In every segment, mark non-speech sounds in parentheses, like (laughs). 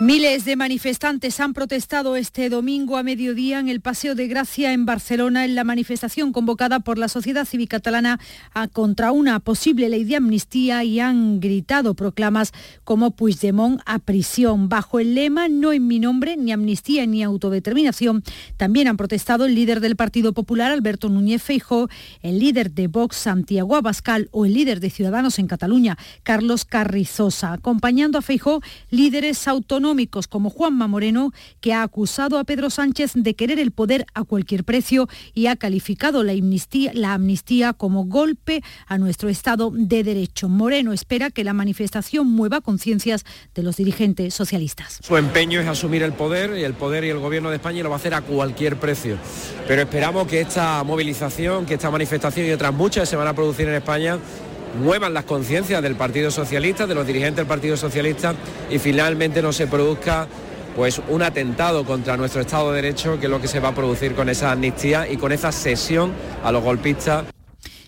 Miles de manifestantes han protestado este domingo a mediodía en el Paseo de Gracia en Barcelona en la manifestación convocada por la sociedad civil catalana contra una posible ley de amnistía y han gritado proclamas como Puigdemont a prisión. Bajo el lema No en mi nombre, ni amnistía ni autodeterminación, también han protestado el líder del Partido Popular, Alberto Núñez Feijó, el líder de Vox, Santiago Abascal o el líder de Ciudadanos en Cataluña, Carlos Carrizosa. Acompañando a Feijó, líderes autónomos como Juanma Moreno, que ha acusado a Pedro Sánchez de querer el poder a cualquier precio y ha calificado la amnistía, como golpe a nuestro Estado de Derecho. Moreno espera que la manifestación mueva conciencias de los dirigentes socialistas. Su empeño es asumir el poder y el poder y el gobierno de España lo va a hacer a cualquier precio. Pero esperamos que esta movilización, que esta manifestación y otras muchas se van a producir en España muevan las conciencias del Partido Socialista, de los dirigentes del Partido Socialista y finalmente no se produzca pues un atentado contra nuestro Estado de Derecho, que es lo que se va a producir con esa amnistía y con esa cesión a los golpistas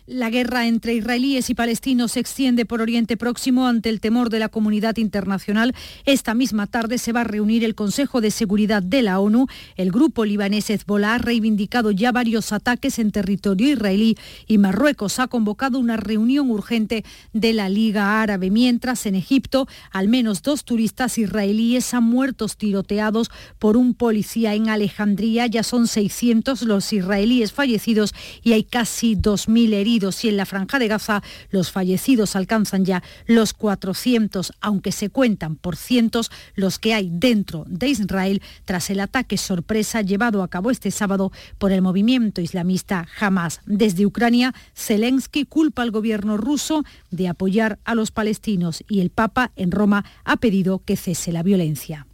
la guerra entre israelíes y palestinos se extiende por Oriente Próximo ante el temor de la comunidad internacional. Esta misma tarde se va a reunir el Consejo de Seguridad de la ONU. El grupo libanés Hezbollah ha reivindicado ya varios ataques en territorio israelí y Marruecos ha convocado una reunión urgente de la Liga Árabe. Mientras en Egipto, al menos dos turistas israelíes han muerto tiroteados por un policía en Alejandría. Ya son 600 los israelíes fallecidos y hay casi 2.000 heridos y en la franja de Gaza los fallecidos alcanzan ya los 400, aunque se cuentan por cientos los que hay dentro de Israel tras el ataque sorpresa llevado a cabo este sábado por el movimiento islamista Hamas. Desde Ucrania, Zelensky culpa al gobierno ruso de apoyar a los palestinos y el Papa en Roma ha pedido que cese la violencia.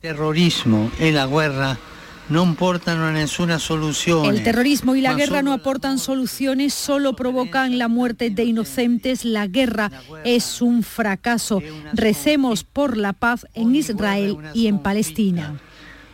Terrorismo en la guerra no aportan ninguna solución. El terrorismo y la guerra no aportan soluciones, solo provocan la muerte de inocentes. La guerra es un fracaso. Recemos por la paz en Israel y en Palestina.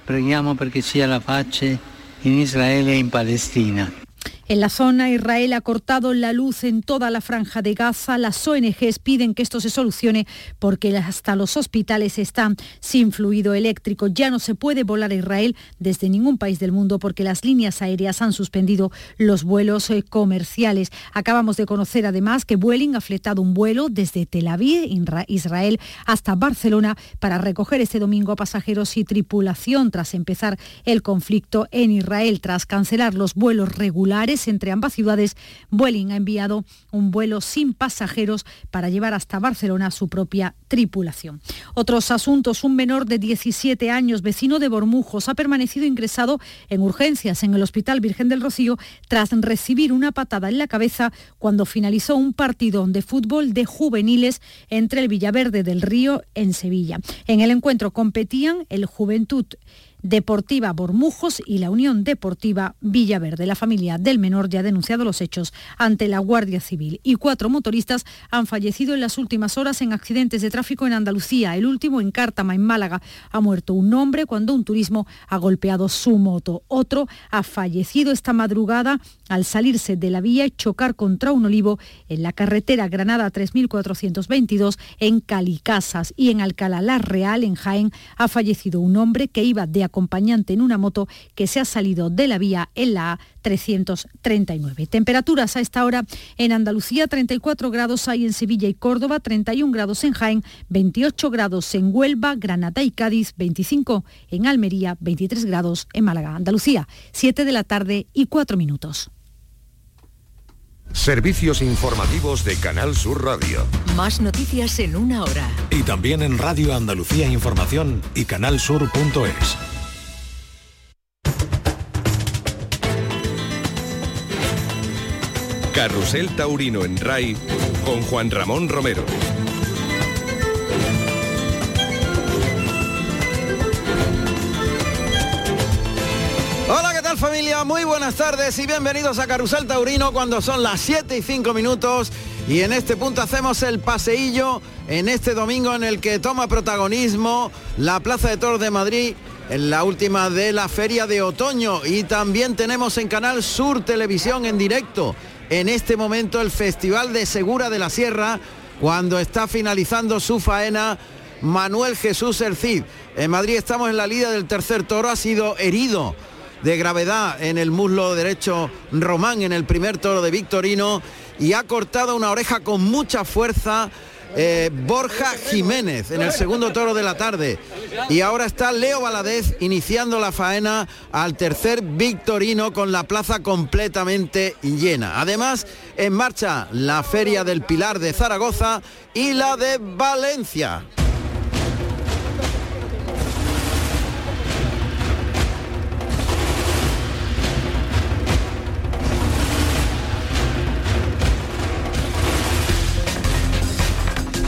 Preghiamo perché sia la pace en Israel y en Palestina. En la zona, Israel ha cortado la luz en toda la franja de Gaza. Las ONGs piden que esto se solucione porque hasta los hospitales están sin fluido eléctrico. Ya no se puede volar a Israel desde ningún país del mundo porque las líneas aéreas han suspendido los vuelos eh, comerciales. Acabamos de conocer además que Vueling ha fletado un vuelo desde Tel Aviv, Israel, hasta Barcelona para recoger este domingo a pasajeros y tripulación tras empezar el conflicto en Israel. Tras cancelar los vuelos regulares, entre ambas ciudades, Vueling ha enviado un vuelo sin pasajeros para llevar hasta Barcelona su propia tripulación. Otros asuntos, un menor de 17 años, vecino de Bormujos, ha permanecido ingresado en urgencias en el Hospital Virgen del Rocío tras recibir una patada en la cabeza cuando finalizó un partido de fútbol de juveniles entre el Villaverde del Río en Sevilla. En el encuentro competían el Juventud Deportiva Bormujos y la Unión Deportiva Villaverde. La familia del menor ya ha denunciado los hechos ante la Guardia Civil y cuatro motoristas han fallecido en las últimas horas en accidentes de tráfico en Andalucía. El último en Cártama, en Málaga. Ha muerto un hombre cuando un turismo ha golpeado su moto. Otro ha fallecido esta madrugada al salirse de la vía y chocar contra un olivo en la carretera Granada 3422 en Calicasas y en Alcalá la Real, en Jaén, ha fallecido un hombre que iba de acompañante en una moto que se ha salido de la vía en la A339. Temperaturas a esta hora en Andalucía 34 grados hay en Sevilla y Córdoba, 31 grados en Jaén, 28 grados en Huelva, Granada y Cádiz, 25 en Almería, 23 grados en Málaga. Andalucía, 7 de la tarde y 4 minutos. Servicios informativos de Canal Sur Radio. Más noticias en una hora. Y también en Radio Andalucía Información y canalsur.es. Carrusel Taurino en RAI con Juan Ramón Romero. Hola, ¿qué tal familia? Muy buenas tardes y bienvenidos a Carrusel Taurino cuando son las 7 y 5 minutos y en este punto hacemos el paseillo en este domingo en el que toma protagonismo la Plaza de Toros de Madrid en la última de la feria de otoño y también tenemos en Canal Sur Televisión en directo en este momento el Festival de Segura de la Sierra cuando está finalizando su faena Manuel Jesús Ercid. En Madrid estamos en la línea del tercer toro, ha sido herido de gravedad en el muslo derecho Román en el primer toro de Victorino y ha cortado una oreja con mucha fuerza eh, Borja Jiménez en el segundo toro de la tarde. Y ahora está Leo Valadez iniciando la faena al tercer Victorino con la plaza completamente llena. Además, en marcha la Feria del Pilar de Zaragoza y la de Valencia.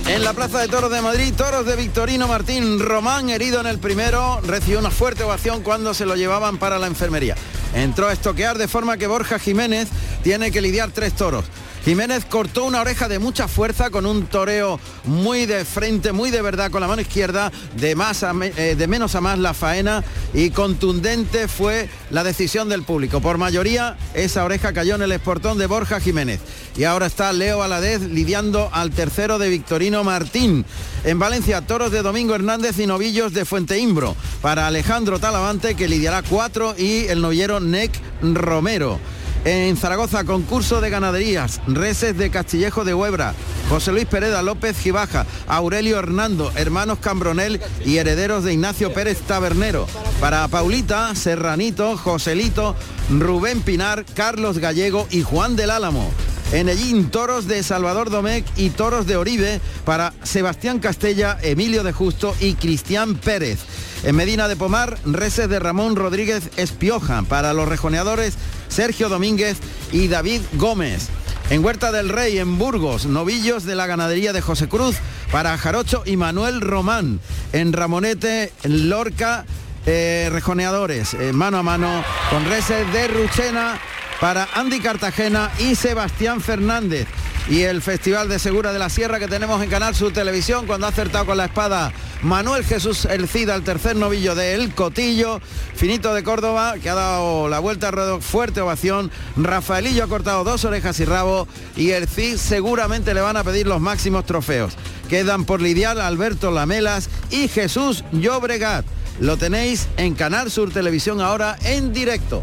En la Plaza de Toros de Madrid, toros de Victorino Martín Román, herido en el primero, recibió una fuerte ovación cuando se lo llevaban para la enfermería. Entró a estoquear de forma que Borja Jiménez tiene que lidiar tres toros. Jiménez cortó una oreja de mucha fuerza con un toreo muy de frente, muy de verdad con la mano izquierda, de, más eh, de menos a más la faena y contundente fue la decisión del público. Por mayoría, esa oreja cayó en el esportón de Borja Jiménez. Y ahora está Leo Aladez lidiando al tercero de Victorino Martín. En Valencia, toros de Domingo Hernández y novillos de Fuente Imbro. Para Alejandro Talavante, que lidiará cuatro, y el novillero Nec Romero. En Zaragoza, concurso de ganaderías, reses de Castillejo de Huebra, José Luis Pereda López Gibaja, Aurelio Hernando, hermanos Cambronel y herederos de Ignacio Pérez Tabernero. Para Paulita, Serranito, Joselito, Rubén Pinar, Carlos Gallego y Juan del Álamo. En Ellín, toros de Salvador Domecq y toros de Oribe para Sebastián Castella, Emilio de Justo y Cristian Pérez. En Medina de Pomar, reses de Ramón Rodríguez Espioja para los rejoneadores Sergio Domínguez y David Gómez. En Huerta del Rey, en Burgos, novillos de la ganadería de José Cruz para Jarocho y Manuel Román. En Ramonete, en Lorca, eh, rejoneadores, eh, mano a mano, con reses de Ruchena para Andy Cartagena y Sebastián Fernández. Y el Festival de Segura de la Sierra que tenemos en Canal Sur Televisión cuando ha acertado con la espada Manuel Jesús El Cida, el tercer novillo de El Cotillo, Finito de Córdoba, que ha dado la vuelta a ruedo, fuerte ovación. Rafaelillo ha cortado dos orejas y rabo y el Cid seguramente le van a pedir los máximos trofeos. Quedan por lidiar Alberto Lamelas y Jesús Llobregat. Lo tenéis en Canal Sur Televisión ahora en directo.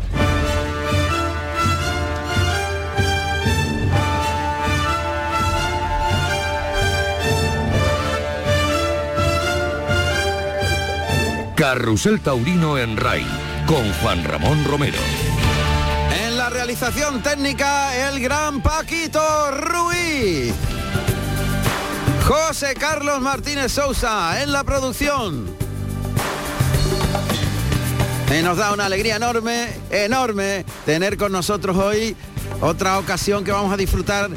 Carrusel Taurino en RAI con Juan Ramón Romero. En la realización técnica, el gran Paquito Ruiz. José Carlos Martínez Sousa en la producción. Y nos da una alegría enorme, enorme, tener con nosotros hoy otra ocasión que vamos a disfrutar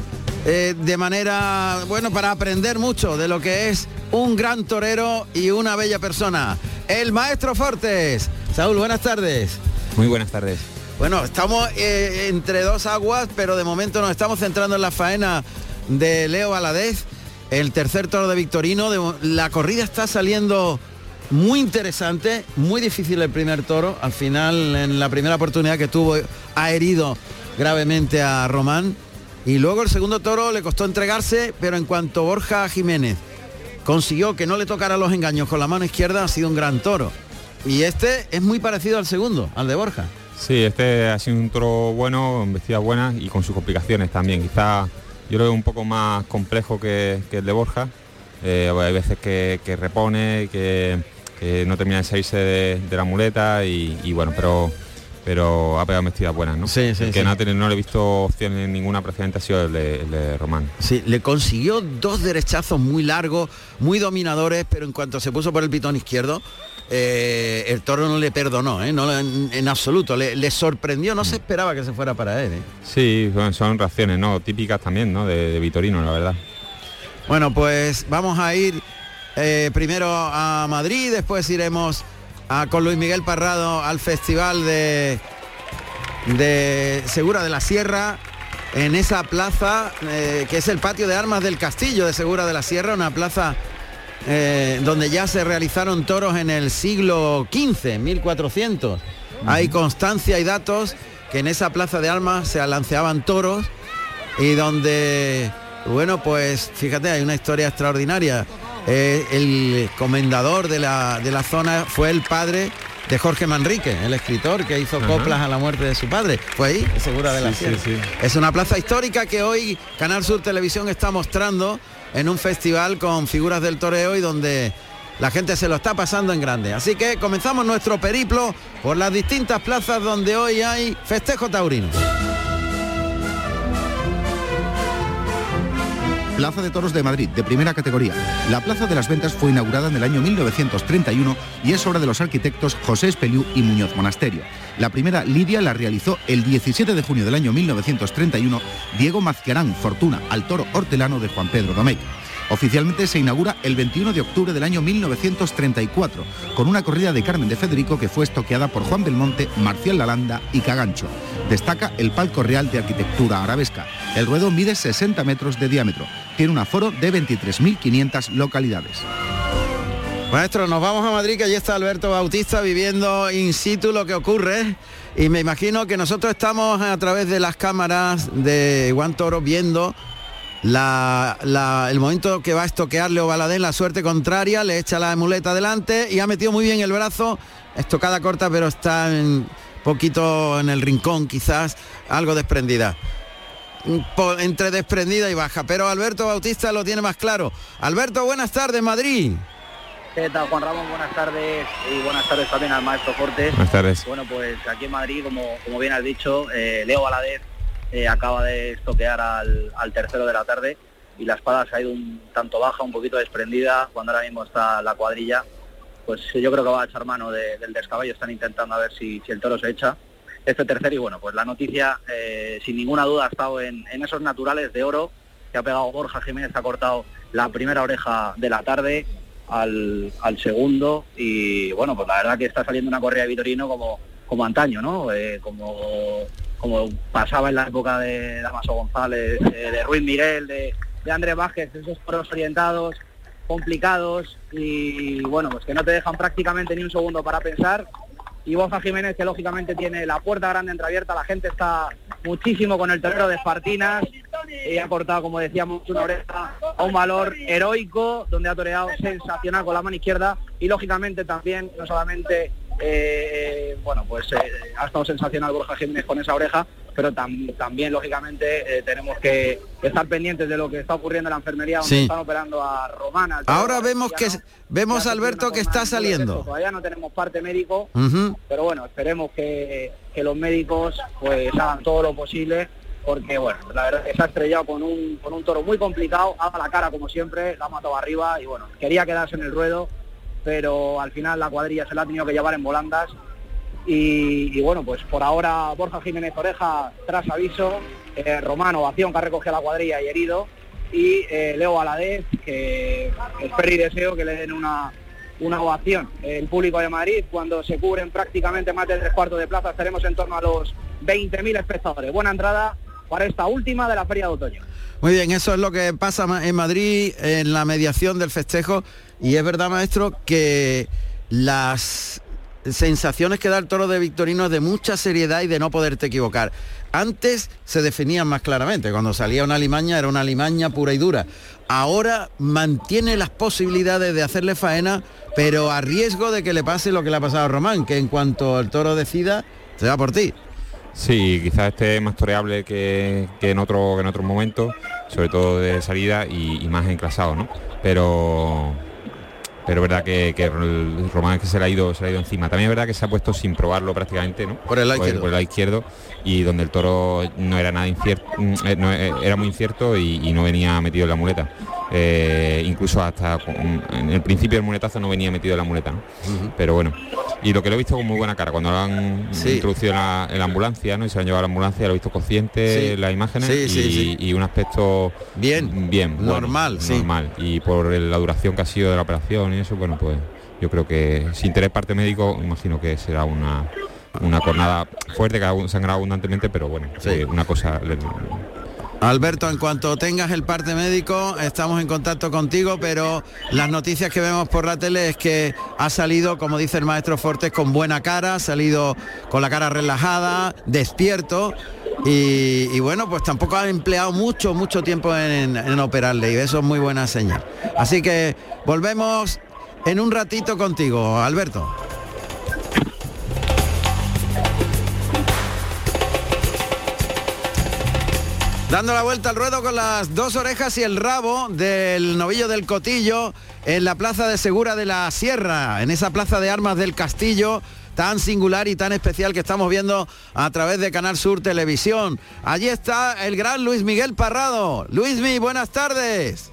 eh, de manera, bueno, para aprender mucho de lo que es un gran torero y una bella persona el maestro Fortes. Saúl, buenas tardes. Muy buenas tardes. Bueno, estamos eh, entre dos aguas, pero de momento nos estamos centrando en la faena de Leo Valadez, el tercer toro de Victorino. la corrida está saliendo muy interesante, muy difícil el primer toro. Al final, en la primera oportunidad que tuvo, ha herido gravemente a Román. Y luego el segundo toro le costó entregarse, pero en cuanto Borja Jiménez consiguió que no le tocara los engaños con la mano izquierda, ha sido un gran toro. Y este es muy parecido al segundo, al de Borja. Sí, este ha sido un toro bueno, en vestidas buenas y con sus complicaciones también. Quizá yo lo veo un poco más complejo que, el de Borja. Eh, hay veces que, repone, que, no termina de salirse de, la muleta y bueno, pero pero ha pegado vestidas buenas, ¿no? Sí, sí, que No, no, le he visto opciones ninguna precedente ha sido el de, Román. Sí, le consiguió dos derechazos muy largos, muy dominadores, pero en cuanto se puso por el pitón izquierdo, eh, el toro no le perdonó, ¿eh? no, en, absoluto, le, sorprendió, no se esperaba que se fuera para él. ¿eh? Sí, son, reacciones ¿no? típicas también ¿no? de, Vitorino, la verdad. Bueno, pues vamos a ir eh, primero a Madrid, después iremos con Luis Miguel Parrado al Festival de, de Segura de la Sierra en esa plaza eh, que es el patio de armas del castillo de Segura de la Sierra, una plaza eh, donde ya se realizaron toros en el siglo XV, 1400. Hay constancia y datos que en esa plaza de Alma se lanceaban toros y donde, bueno, pues fíjate, hay una historia extraordinaria. Eh, el comendador de la, de la zona fue el padre de Jorge Manrique, el escritor que hizo coplas a la muerte de su padre. Fue ahí, segura de la Sí, Sierra. sí, sí. Es una plaza histórica que hoy Canal Sur Televisión está mostrando en un festival con figuras del toreo y donde la gente se lo está pasando en grande. Así que comenzamos nuestro periplo por las distintas plazas donde hoy hay festejo taurino. Plaza de Toros de Madrid, de primera categoría. La Plaza de las Ventas fue inaugurada en el año 1931 y es obra de los arquitectos José Espeliú y Muñoz Monasterio. La primera lidia la realizó el 17 de junio del año 1931 Diego Mazquiarán Fortuna al toro hortelano de Juan Pedro Domecq. Oficialmente se inaugura el 21 de octubre del año 1934, con una corrida de Carmen de Federico que fue estoqueada por Juan Belmonte, Marcial Lalanda y Cagancho. Destaca el palco real de arquitectura arabesca. El ruedo mide 60 metros de diámetro. Tiene un aforo de 23.500 localidades. Maestro, nos vamos a Madrid, que allí está Alberto Bautista viviendo in situ lo que ocurre. Y me imagino que nosotros estamos a través de las cámaras de Juan Toro viendo el momento que va a estoquear Leo Baladén, la suerte contraria, le echa la muleta adelante y ha metido muy bien el brazo, estocada corta, pero está un poquito en el rincón, quizás algo desprendida. Entre desprendida y baja, pero Alberto Bautista lo tiene más claro. Alberto, buenas tardes, Madrid. ¿Qué tal, Juan Ramón? Buenas tardes y buenas tardes también al maestro Cortés. Buenas tardes. Bueno, pues aquí en Madrid, como, como bien has dicho, eh, Leo Valadez eh, acaba de estoquear al, al tercero de la tarde y la espada se ha ido un tanto baja, un poquito desprendida, cuando ahora mismo está la cuadrilla. Pues yo creo que va a echar mano de- del descaballo, están intentando a ver si, si el toro se echa. Este tercero y bueno, pues la noticia eh, sin ninguna duda ha estado en, esos naturales de oro que ha pegado Borja Jiménez, ha cortado la primera oreja de la tarde, al, segundo y bueno, pues la verdad que está saliendo una correa de Vitorino como, como antaño, ¿no? Eh, como, como pasaba en la época de Damaso González, eh, de Ruiz Miguel, de, de Andrés Vázquez, esos toros orientados, complicados y bueno, pues que no te dejan prácticamente ni un segundo para pensar. Y Borja Jiménez, que lógicamente tiene la puerta grande entreabierta, la gente está muchísimo con el torero de Espartinas. Y ha cortado, como decíamos, una oreja a un valor heroico, donde ha toreado sensacional con la mano izquierda. Y lógicamente también, no solamente, eh, bueno, pues eh, ha estado sensacional Borja Jiménez con esa oreja, pero tam- también, lógicamente, eh, tenemos que estar pendientes de lo que está ocurriendo en la enfermería, donde Sí. están operando a Romana. Ahora vemos que valenciano. vemos Alberto que está saliendo. Todavía no tenemos parte médico, pero bueno, esperemos que, que los médicos pues hagan todo lo posible porque bueno, la verdad es que se ha estrellado con un, con un toro muy complicado, ha dado la cara como siempre, la ha matado arriba y bueno, quería quedarse en el ruedo, pero al final la cuadrilla se la ha tenido que llevar en volandas y, bueno, pues por ahora Borja Jiménez Oreja tras aviso, eh, Romano Ovación que ha recogido la cuadrilla y herido y eh, Leo Valadez que espero y deseo que le den una, una ovación. El público de Madrid, cuando se cubren prácticamente más de tres cuartos de plaza, estaremos en torno a los 20.000 espectadores. Buena entrada para esta última de la Feria de Otoño. Muy bien, eso es lo que pasa en Madrid en la mediación del festejo y es verdad, maestro, que las sensaciones que da el toro de Victorino es de mucha seriedad y de no poderte equivocar. Antes se definían más claramente, cuando salía una limaña era una limaña pura y dura. Ahora mantiene las posibilidades de hacerle faena, pero a riesgo de que le pase lo que le ha pasado a Román, que en cuanto el toro decida, se va por ti. Sí, quizás esté más toreable que, en otro que en otros momentos, sobre todo de salida y, y más enclasado, ¿no? Pero pero es verdad que, que el Román es que se le ha ido se le ha ido encima. También es verdad que se ha puesto sin probarlo prácticamente, ¿no? Por el lado izquierdo. por el lado izquierdo y donde el toro no era nada incierto, mm, eh, no, eh, era muy incierto y, y no venía metido en la muleta. Eh, incluso hasta con- en el principio del muletazo no venía metido en la muleta, ¿no? Pero bueno. Y lo que lo he visto con muy buena cara, cuando lo han Sí. introducido en la, en la ambulancia, ¿no? Y se han llevado a la ambulancia, lo he visto consciente Sí. las imágenes y, un aspecto Bien, bien, normal, normal. Y por la duración que ha sido de la operación y eso, bueno, pues yo creo que sin tener parte médico, imagino que será una una cornada fuerte que ha sangrado abundantemente, pero bueno, Sí. eh, una cosa Alberto, en cuanto tengas el parte médico, estamos en contacto contigo, pero las noticias que vemos por la tele es que ha salido, como dice el maestro Fortes, con buena cara, ha salido con la cara relajada, despierto. Y, bueno, pues tampoco ha empleado mucho, mucho tiempo en, en operarle y eso es muy buena señal. Así que volvemos en un ratito contigo, Alberto. Dando la vuelta al ruedo con las dos orejas y el rabo del novillo del Cotillo en la plaza de Segura de la Sierra, en esa plaza de armas del Castillo tan singular y tan especial que estamos viendo a través de Canal Sur Televisión. Allí está el gran Luis Miguel Parrado. Luismi, buenas tardes.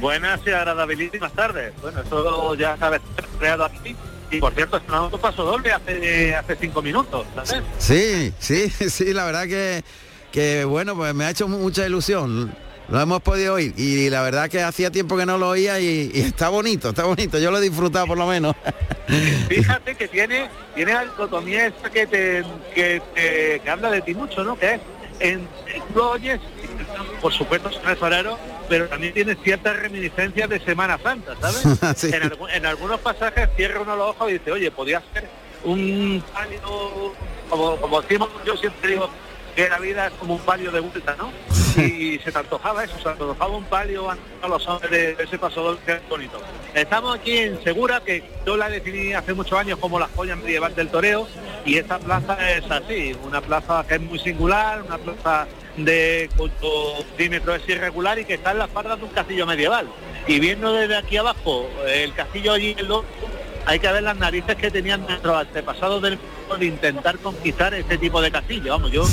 Buenas y agradabilísimas tardes. Bueno, eso ya sabes, creado aquí. Y por cierto, es un paso doble hace, hace cinco minutos, ¿sabes? Sí, sí, (laughs) sí, la verdad que que bueno, pues me ha hecho mucha ilusión. Lo hemos podido oír y la verdad que hacía tiempo que no lo oía y, está bonito, está bonito. Yo lo he disfrutado por lo menos. (laughs) Fíjate que tiene, tiene algo también que te, que, que habla de ti mucho, ¿no? Que es en, lo oyes, por supuesto son farero, pero también tiene ciertas reminiscencias de Semana Santa, ¿sabes? (laughs) en, algunos pasajes cierra uno los ojos y dice, oye, podía ser un palio, como, como decimos, yo siempre digo, que la vida es como un palio de vuelta, ¿no? Y se te antojaba eso, se antojaba un palio a los hombres de ese paso que es bonito. Estamos aquí en Segura, que yo la definí hace muchos años como la joya medieval del toreo, y esta plaza es así, una plaza que es muy singular, una plaza de cuyo diámetro es irregular y que está en las pardas de un castillo medieval. Y viendo desde aquí abajo el castillo allí en lo hay que ver las narices que tenían nuestros antepasados del de intentar conquistar este tipo de castillo. Vamos, yo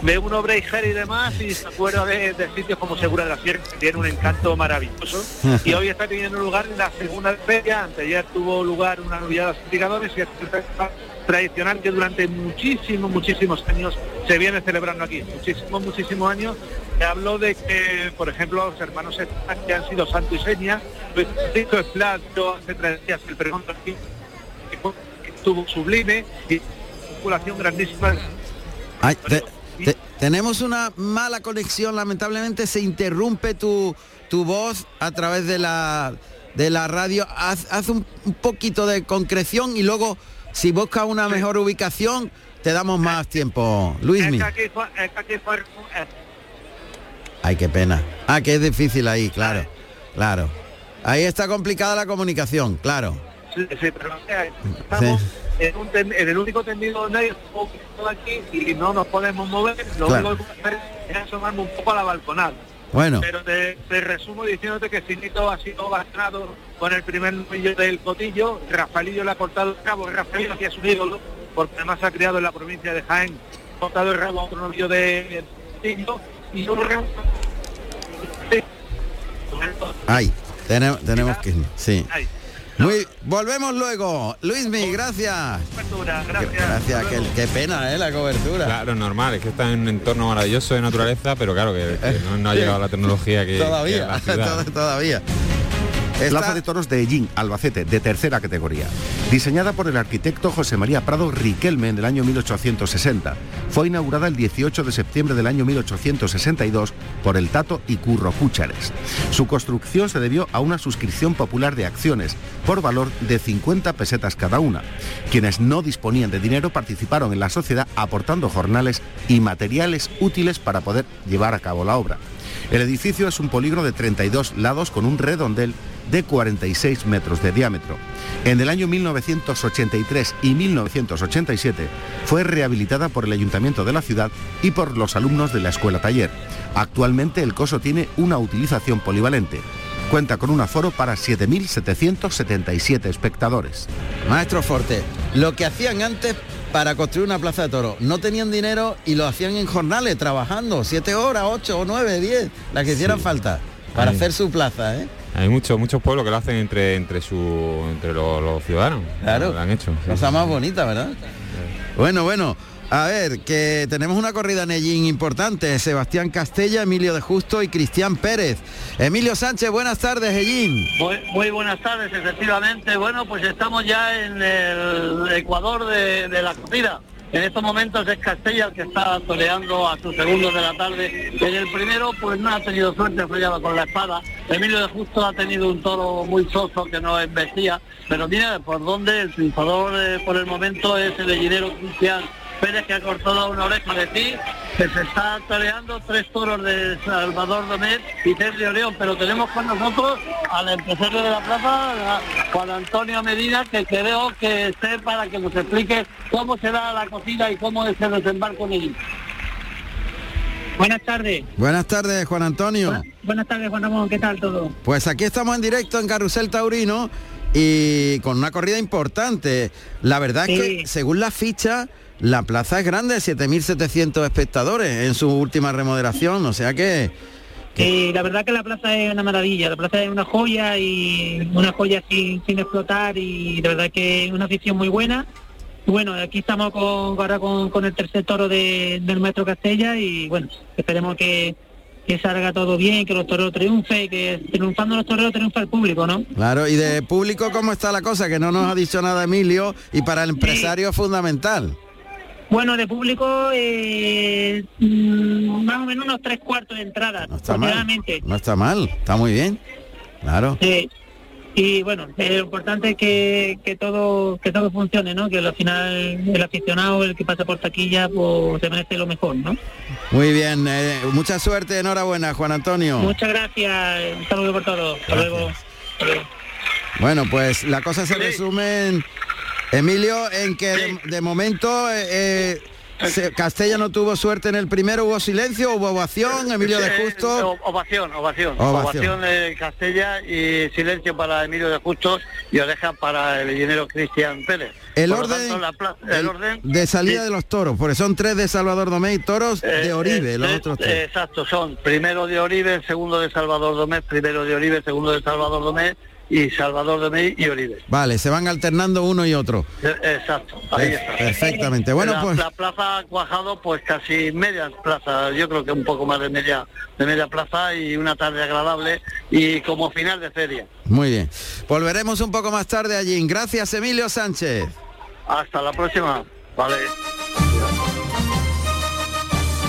veo un Breyer y demás y se acuerdo de, sitios como Segura de la Sierra que tiene un encanto maravilloso y hoy está teniendo lugar la segunda feria, anteayer tuvo lugar una novillada de indicadores y es tradicional que durante muchísimos, muchísimos años se viene celebrando aquí. Muchísimos, muchísimos años. Se habló de que, por ejemplo, los hermanos que han sido Santo y Seña, Luis Francisco Esplato hace tres días el pregunto aquí, que estuvo sublime y circulación grandísima. tenemos una mala conexión, lamentablemente se interrumpe tu, tu voz a través de la de la radio. Haz, un poquito de concreción y luego si busca una mejor ubicación, te damos más tiempo. Luis. Ay, qué pena. Ah, que es difícil ahí, claro. Claro. Ahí está complicada la comunicación, claro. Sí, sí, pero estamos En, el único tendido donde hay aquí y no nos podemos mover, lo único que hacer es asomarme un poco a la balconada. Bueno. Pero te, resumo diciéndote que Sinito ha sido bastante con el primer novillo del Cotillo, Rafaelillo le ha cortado el cabo, Rafaelillo que es un ídolo, porque además ha criado en la provincia de Jaén, cortado el rabo a otro novillo de Cotillo, y un Ay, tenemos, tenemos que... Sí. Muy, volvemos luego. Luismi, gracias. Gracias. Gracias, qué, pena, ¿eh? La cobertura. Claro, normal, es que está en un entorno maravilloso de naturaleza, pero claro que, no, ha llegado la tecnología que... (laughs) Todavía, (laughs) todavía. Plaza de Toros de Ellín, Albacete, de tercera categoría. Diseñada por el arquitecto José María Prado Riquelme en el año 1860. Fue inaugurada el 18 de septiembre del año 1862 por el Tato y Curro Cúchares. Su construcción se debió a una suscripción popular de acciones por valor de 50 pesetas cada una. Quienes no disponían de dinero participaron en la sociedad aportando jornales y materiales útiles para poder llevar a cabo la obra. El edificio es un polígono de 32 lados con un redondel de 46 metros de diámetro. En el año 1983 y 1987 fue rehabilitada por el ayuntamiento de la ciudad y por los alumnos de la escuela taller. Actualmente el coso tiene una utilización polivalente. Cuenta con un aforo para 7.777 espectadores. Maestro Forte, lo que hacían antes para construir una plaza de toros. No tenían dinero y lo hacían en jornales, trabajando, siete horas, ocho o nueve, diez, las que hicieran falta, para hacer su plaza, ¿eh? Hay muchos muchos pueblos que lo hacen entre entre su entre los, ciudadanos. Claro. Lo han hecho. Cosa más bonita, ¿verdad? Bueno, bueno. A ver, que tenemos una corrida en Ellín importante. Sebastián Castella, Emilio de Justo y Cristian Pérez. Emilio Sánchez, buenas tardes, Ellín. Muy, buenas tardes, efectivamente. Bueno, pues estamos ya en el Ecuador de, la corrida. En estos momentos es Castella el que está toreando a sus segundos de la tarde. En el primero pues no ha tenido suerte, ha con la espada. Emilio de Justo ha tenido un toro muy soso que no embestía. Pero mira, por donde el triunfador eh, por el momento es el gallinero Cristian Pérez que ha cortado una oreja de ti, que se está toreando tres toros de Salvador Domet y tres de Oreón, pero tenemos con nosotros al empresario de la plaza, a Juan Antonio Medina, que creo que esté para que nos explique cómo será la cocina y cómo es el desembarco en ella. Buenas tardes. Buenas tardes, Juan Antonio. Buenas tardes, Juan Ramón. ¿Qué tal todo? Pues aquí estamos en directo en Carrusel Taurino y con una corrida importante. La verdad es que, según la ficha, la plaza es grande, 7.700 espectadores en su última remodelación, o sea que... Eh, la verdad que la plaza es una maravilla, la plaza es una joya y una joya sin, sin explotar y de verdad que es una afición muy buena. Bueno, aquí estamos con, ahora con, el tercer toro del Maestro Castella y bueno, esperemos que, que salga todo bien, que los toreros triunfen, que triunfando los toreros triunfa el público, ¿no? Claro, y de público, ¿cómo está la cosa? Que no nos ha dicho nada Emilio y para el empresario es fundamental. Bueno, de público eh, mm, más o menos unos tres cuartos de entrada, no está mal, no está mal, está muy bien, claro. Sí. Y bueno, eh, lo importante es que, que todo que todo funcione, ¿no? Que al final el aficionado, el que pasa por taquilla, pues se merece lo mejor, ¿no? Muy bien, eh, mucha suerte, enhorabuena, Juan Antonio. Muchas gracias, un saludo por todo. Hasta luego. Bueno, pues la cosa se resume en Emilio, en que de, momento eh, eh, Castella no tuvo suerte en el primero, hubo silencio, hubo ovación, Emilio de Justo. ovación, ovación, ovación, de Castella y silencio para Emilio de Justo y oreja para el ingeniero Cristian Pérez. El orden, el, orden de salida de los toros, porque son tres de Salvador Domé y toros de eh, Oribe, los otros tres. Exacto, son primero de Oribe, segundo de Salvador Domé, primero de Oribe, segundo de Salvador Domé y Salvador de Mey y Oribe. Vale, se van alternando uno y otro. Eh, exacto, ahí está. Perfectamente. Bueno, la, pues la plaza cuajado pues casi media plaza, yo creo que un poco más de media de media plaza y una tarde agradable y como final de feria. Muy bien. Volveremos un poco más tarde allí. Gracias, Emilio Sánchez. Hasta la próxima. Vale.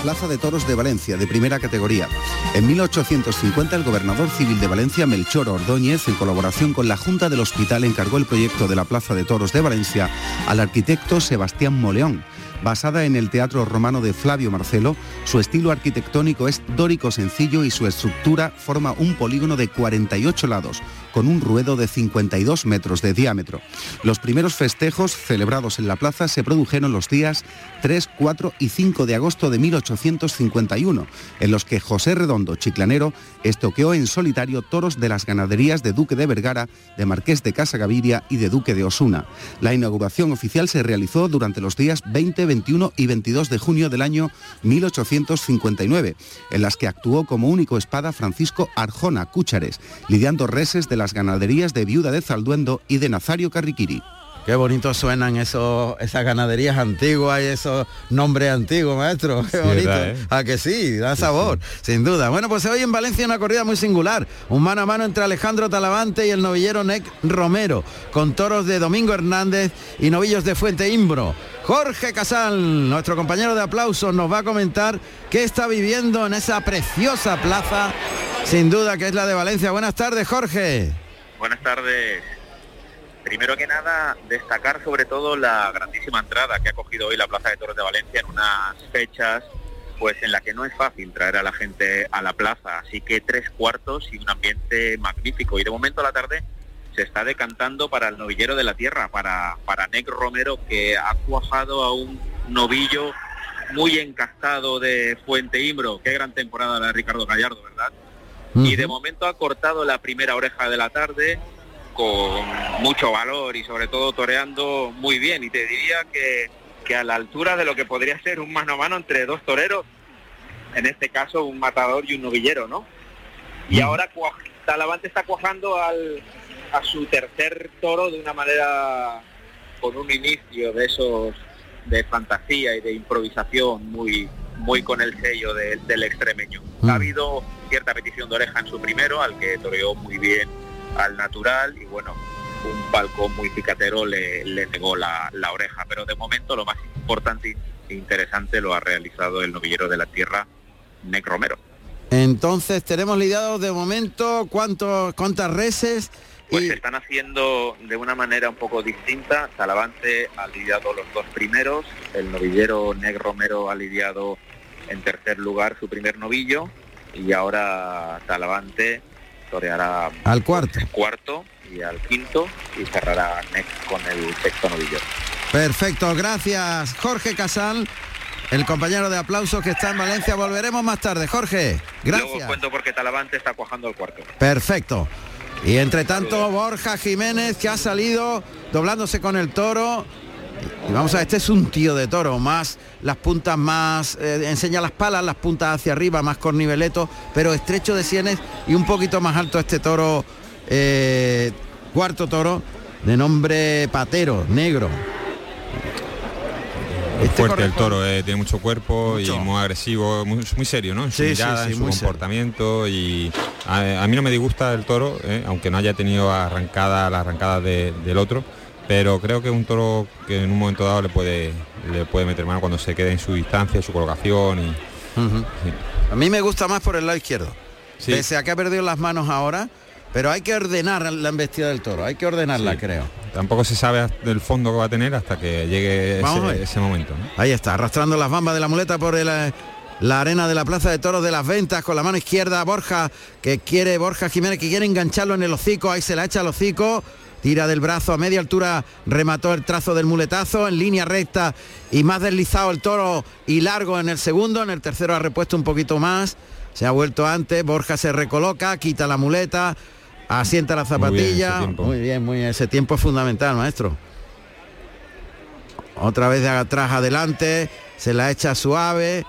Plaza de Toros de Valencia, de primera categoría. En 1850 el gobernador civil de Valencia, Melchor Ordóñez, en colaboración con la Junta del Hospital, encargó el proyecto de la Plaza de Toros de Valencia al arquitecto Sebastián Moleón Basada en el teatro romano de Flavio Marcelo, su estilo arquitectónico es dórico sencillo y su estructura forma un polígono de 48 lados, con un ruedo de 52 metros de diámetro. Los primeros festejos celebrados en la plaza se produjeron los días 3, 4 y 5 de agosto de 1851, en los que José Redondo, chiclanero, estoqueó en solitario toros de las ganaderías de Duque de Vergara, de Marqués de Casa Gaviria y de Duque de Osuna. La inauguración oficial se realizó durante los días 20, 21 y 22 de junio del año 1859, en las que actuó como único espada Francisco Arjona Cúchares, lidiando reses de las ganaderías de Viuda de Zalduendo y de Nazario Carriquiri. Qué bonito suenan esos, esas ganaderías antiguas y esos nombres antiguos, maestro. Qué bonito. ¿eh? A que sí, da sabor, sin duda. Bueno, pues hoy en Valencia una corrida muy singular. Un mano a mano entre Alejandro Talavante y el novillero Nec Romero, con toros de Domingo Hernández y novillos de Fuente Imbro. Jorge Casal, nuestro compañero de aplausos, nos va a comentar qué está viviendo en esa preciosa plaza, sin duda que es la de Valencia. Buenas tardes, Jorge. Buenas tardes. Primero que nada, destacar sobre todo la grandísima entrada que ha cogido hoy la Plaza de Toros de Valencia en unas fechas pues en la que no es fácil traer a la gente a la plaza, así que tres cuartos y un ambiente magnífico. Y de momento a la tarde se está decantando para el novillero de la tierra, para, para Nec Romero, que ha cuajado a un novillo muy encastado de Fuente Imbro. Qué gran temporada la de Ricardo Gallardo, ¿verdad? Y de momento ha cortado la primera oreja de la tarde, con mucho valor y sobre todo toreando muy bien. Y te diría que, que a la altura de lo que podría ser un mano a mano entre dos toreros, en este caso un matador y un novillero, ¿no? Y ahora Talavante está cuajando al, a su tercer toro de una manera con un inicio de esos de fantasía y de improvisación muy muy con el sello del extremeño. Ha habido cierta petición de oreja en su primero, al que toreó muy bien al natural y bueno, un palco muy picatero le, negó la, oreja, pero de momento lo más importante e interesante lo ha realizado el novillero de la tierra, Nec Romero. Entonces tenemos lidiados de momento cuántos, cuántas reses. Pues se están haciendo de una manera un poco distinta. Talavante ha lidiado los dos primeros, el novillero Neg Romero ha lidiado en tercer lugar su primer novillo y ahora Talavante toreará al cuarto. cuarto y al quinto y cerrará con el sexto novillo. Perfecto, gracias Jorge Casal. El compañero de aplausos que está en Valencia. Volveremos más tarde. Jorge, gracias. Luego cuento porque Talavante está cuajando el cuarto. Perfecto. Y entre tanto, Borja Jiménez que ha salido doblándose con el toro. Y vamos a este es un tío de toro, más las puntas más, eh, enseña las palas, las puntas hacia arriba, más corniveleto, pero estrecho de sienes y un poquito más alto este toro, eh, cuarto toro, de nombre Patero, negro. Es fuerte el toro, eh, tiene mucho cuerpo y muy agresivo, muy, muy serio, ¿no? En su Sí, mirada, sí, en su serio. comportamiento y a, a mí no me disgusta el toro, eh, aunque no haya tenido arrancada la arrancada de- del otro, pero creo que un toro que en un momento dado le puede le puede meter mano cuando se quede en su distancia, su colocación y. A mí me gusta más por el lado izquierdo. Sí. Pese a que ha perdido las manos ahora, pero hay que ordenar la embestida del toro, hay que ordenarla, Sí. creo. tampoco se sabe hasta el fondo que va a tener hasta que llegue ese, momento. ¿no? Ahí está, arrastrando las bambas de la muleta por el, eh, la arena de la Plaza de Toros de las Ventas con la mano izquierda Borja, que quiere Borja Jiménez, que quiere engancharlo en el hocico, ahí se la echa al hocico, tira del brazo a media altura, remató el trazo del muletazo en línea recta y más deslizado el toro y largo en el segundo, en el tercero ha repuesto un poquito más, se ha vuelto antes, Borja se recoloca, quita la muleta, asienta la Muy bien, zapatilla, muy bien, muy bien, ese tiempo es fundamental, maestro. Otra vez de atrás adelante, se la echa suave.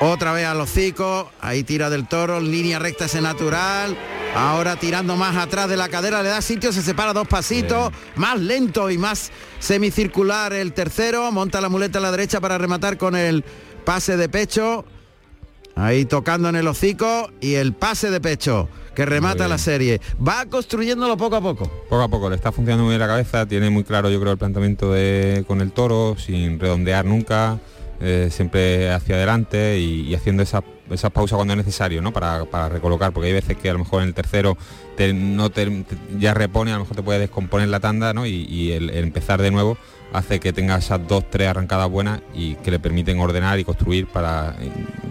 Otra vez al hocico, ahí tira del toro, línea recta ese natural. Ahora tirando más atrás de la cadera, le da sitio, se separa dos pasitos, más lento y más semicircular el tercero, monta la muleta a la derecha para rematar con el pase de pecho. Ahí tocando en el hocico y el pase de pecho que remata la serie. Va construyéndolo poco a poco. Poco a poco le está funcionando muy bien la cabeza, tiene muy claro yo creo el planteamiento de, con el toro, sin redondear nunca, eh, siempre hacia adelante y, haciendo esa, esa pausa cuando es necesario, ¿no? Para, para recolocar, porque hay veces que a lo mejor en el tercero te- no ya repone, a lo mejor te puede descomponer la tanda, ¿no? Y, el, empezar de nuevo hace que tenga esas dos, tres arrancadas buenas y que le permiten ordenar y construir para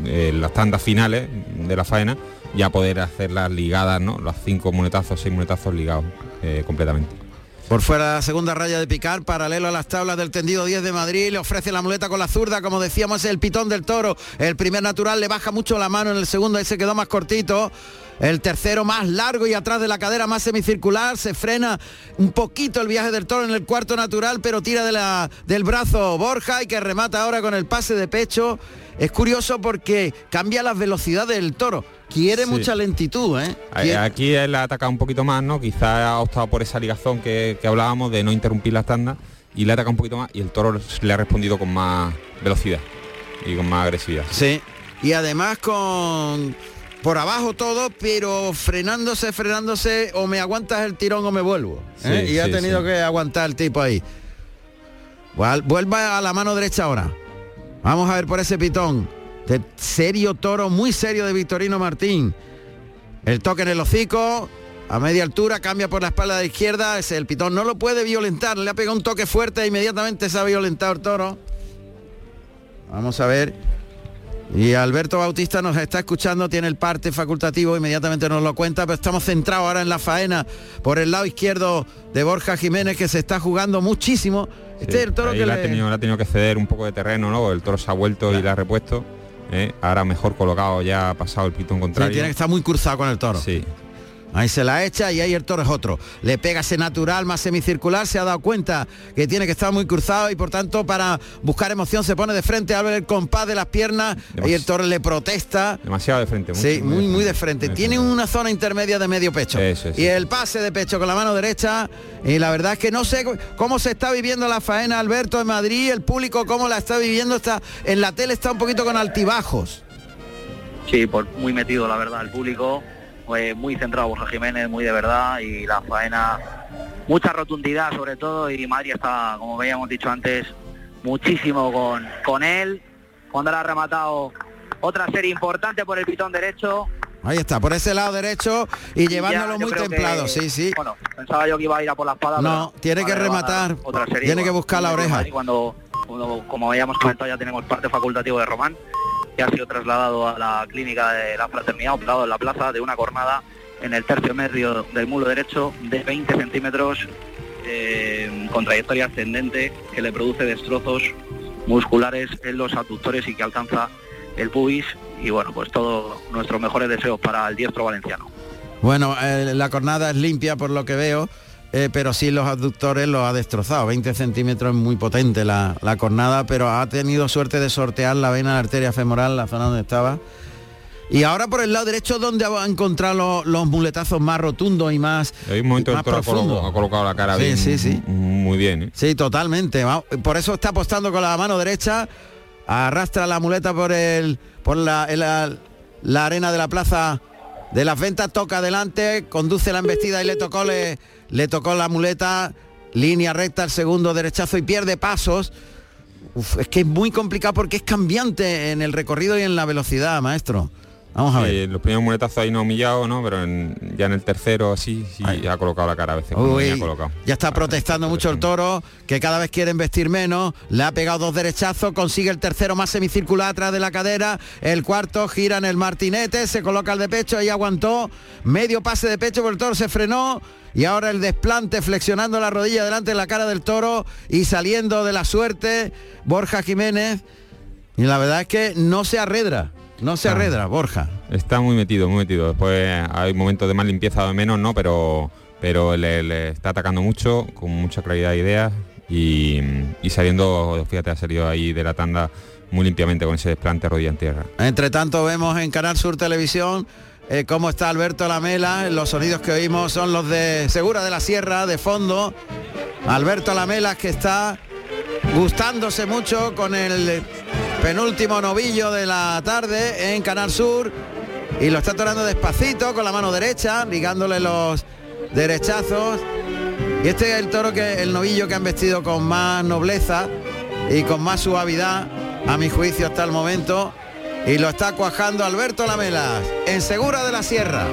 eh, las tandas finales de la faena ya poder hacer las ligadas, ¿no? Los cinco monetazos, seis monetazos ligados eh, completamente. Por fuera la segunda raya de picar, paralelo a las tablas del tendido 10 de Madrid, le ofrece la muleta con la zurda, como decíamos, el pitón del toro. El primer natural le baja mucho la mano en el segundo, ahí se quedó más cortito. El tercero más largo y atrás de la cadera más semicircular, se frena un poquito el viaje del toro en el cuarto natural, pero tira de la, del brazo Borja y que remata ahora con el pase de pecho. Es curioso porque cambia las velocidades del toro. Quiere Sí. mucha lentitud, ¿eh? Quiere- Aquí él ha atacado un poquito más, ¿no? Quizá ha optado por esa ligazón que, que hablábamos de no interrumpir las tandas y le ha atacado un poquito más y el toro le ha respondido con más velocidad y con más agresividad. Sí. Y además con por abajo todo, pero frenándose, frenándose, o me aguantas el tirón o me vuelvo. ¿eh? Sí, y ha sí, tenido sí. que aguantar el tipo ahí. Vuel- Vuelva a la mano derecha ahora. Vamos a ver por ese pitón. De serio toro, muy serio de Victorino Martín. El toque en el hocico, a media altura, cambia por la espalda de izquierda. Es el pitón, no lo puede violentar. Le ha pegado un toque fuerte e inmediatamente se ha violentado el toro. Vamos a ver. Y Alberto Bautista nos está escuchando, tiene el parte facultativo, inmediatamente nos lo cuenta, pero estamos centrados ahora en la faena por el lado izquierdo de Borja Jiménez que se está jugando muchísimo. Este Sí, es el toro ahí que le, ha tenido, le ha tenido que ceder un poco de terreno, ¿no? El toro se ha vuelto y le ha repuesto. ¿eh? Ahora mejor colocado, ya ha pasado el pitón Sí, contrario. tiene que estar muy cruzado con el toro. Sí. Ahí se la echa y ahí el toro es otro. Le pega ese natural más semicircular, se ha dado cuenta que tiene que estar muy cruzado y por tanto para buscar emoción se pone de frente, abre el compás de las piernas y el toro le protesta. Demasiado de frente. mucho, Sí, muy, muy de frente. Muy Tiene una zona intermedia de medio pecho. Eso y el pase de pecho con la mano derecha. Y la verdad es que no sé cómo se está viviendo la faena, Alberto, en Madrid. El público cómo la está viviendo. Está, en la tele está un poquito con altibajos. Sí, por, muy metido la verdad el público, muy centrado Borja Jiménez, muy de verdad y la faena, mucha rotundidad sobre todo y Madrid está, como habíamos dicho antes, muchísimo con, con él, cuando le ha rematado otra serie importante por el pitón derecho. Ahí está, por ese lado derecho y llevándolo muy templado, sí, sí. Bueno, pensaba yo que iba a ir a por la espada. No, tiene que rematar, otra serie, tiene que buscar la oreja. Cuando, cuando, como habíamos comentado, ya tenemos parte facultativo de Román, que ha sido trasladado a la clínica de la fraternidad, operado en la plaza de una cornada en el tercio medio del mulo derecho de 20 centímetros eh, con trayectoria ascendente que le produce destrozos musculares en los aductores y que alcanza el pubis y bueno, pues todos nuestros mejores deseos para el diestro valenciano. Bueno, eh, la cornada es limpia por lo que veo, eh, pero sí los aductores los ha destrozado. 20 centímetros es muy potente la, la cornada, pero ha tenido suerte de sortear la vena, la arteria femoral, la zona donde estaba. Y ahora por el lado derecho, donde ha encontrado los, los muletazos más rotundos y más, Hay un momento más el toro ha colocado la cara Sí, bien, sí, sí. muy bien. ¿eh? Sí, totalmente. Va- Por eso está apostando con la mano derecha. Arrastra la muleta por el por la, la, la arena de la plaza de las ventas, toca adelante, conduce la embestida y le tocó le, le tocó la muleta, línea recta, el segundo derechazo y pierde pasos. Es que es muy complicado porque es cambiante en el recorrido y en la velocidad, maestro. Vamos a ver. Sí, los primeros muletazos ahí no ha humillado, ¿no? Pero en- ya en el tercero sí, sí ha colocado la cara a veces. Uy, venía colocado. ya está protestando mucho el toro, que cada vez quiere investir menos, le ha pegado dos derechazos, consigue el tercero más semicircular atrás de la cadera, el cuarto gira en el martinete, se coloca el de pecho y aguantó, medio pase de pecho, pero el toro se frenó y ahora el desplante flexionando la rodilla delante de la cara del toro y saliendo de la suerte, Borja Jiménez, y la verdad es que no se arredra, no se Ah. arredra, Borja. Está muy metido, muy metido. Después hay momentos de más limpieza o de menos, ¿no? Pero, pero le, le está atacando mucho, con mucha claridad de ideas y, y saliendo, fíjate, ha salido ahí de la tanda muy limpiamente con ese desplante rodilla en tierra. Entre tanto vemos en Canal Sur Televisión eh, cómo está Alberto Lamela. Los sonidos que oímos son los de Segura de la Sierra, de fondo. Alberto Lamela que está gustándose mucho con el penúltimo novillo de la tarde en Canal Sur. Y lo está torando despacito con la mano derecha, ligándole los derechazos. Y este es el toro que el novillo que han vestido con más nobleza y con más suavidad, a mi juicio hasta el momento. Y lo está cuajando Alberto Lamelas, en Segura de la Sierra.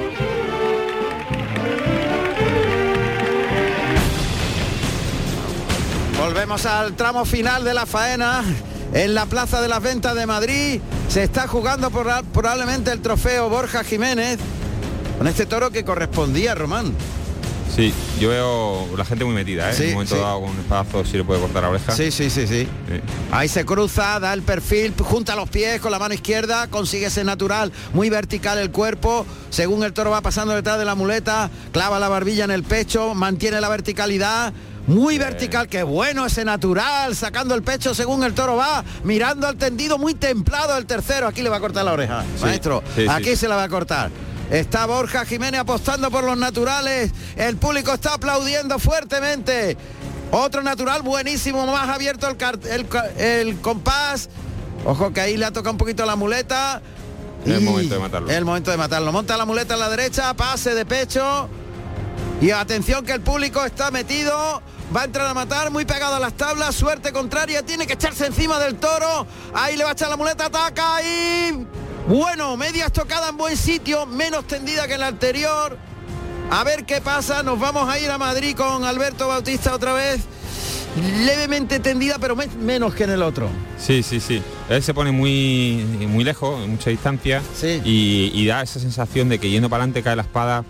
Volvemos al tramo final de la faena. En la Plaza de las Ventas de Madrid se está jugando por- probablemente el trofeo Borja Jiménez con este toro que correspondía a Román. Sí, yo veo la gente muy metida, ¿eh? Sí, en un momento sí. dado con un espadazo sí le puede cortar la oreja. Sí, sí, sí, sí. Ahí se cruza, da el perfil, junta los pies con la mano izquierda, consigue ese natural, muy vertical el cuerpo, según el toro va pasando detrás de la muleta, clava la barbilla en el pecho, mantiene la verticalidad. Muy vertical, qué bueno ese natural, sacando el pecho según el toro va, mirando al tendido, muy templado el tercero. Aquí le va a cortar la oreja, Sí, maestro. sí, sí. Aquí se la va a cortar. Está Borja Jiménez apostando por los naturales. El público está aplaudiendo fuertemente. Otro natural buenísimo, más abierto el, el compás. Ojo que ahí le ha tocado un poquito la muleta. El momento de matarlo. El momento de matarlo. Monta la muleta en la derecha, pase de pecho. Y atención que el público está metido. Va a entrar a matar, muy pegado a las tablas, suerte contraria, tiene que echarse encima del toro. Ahí le va a echar la muleta, ataca y... Bueno, media estocada en buen sitio, menos tendida que en la anterior. A ver qué pasa, nos vamos a ir a Madrid con Alberto Bautista otra vez. Levemente tendida, pero me- menos que en el otro. Sí, sí, sí. Él se pone muy, muy lejos, en mucha distancia, y, y da esa sensación de que yendo para adelante cae la espada,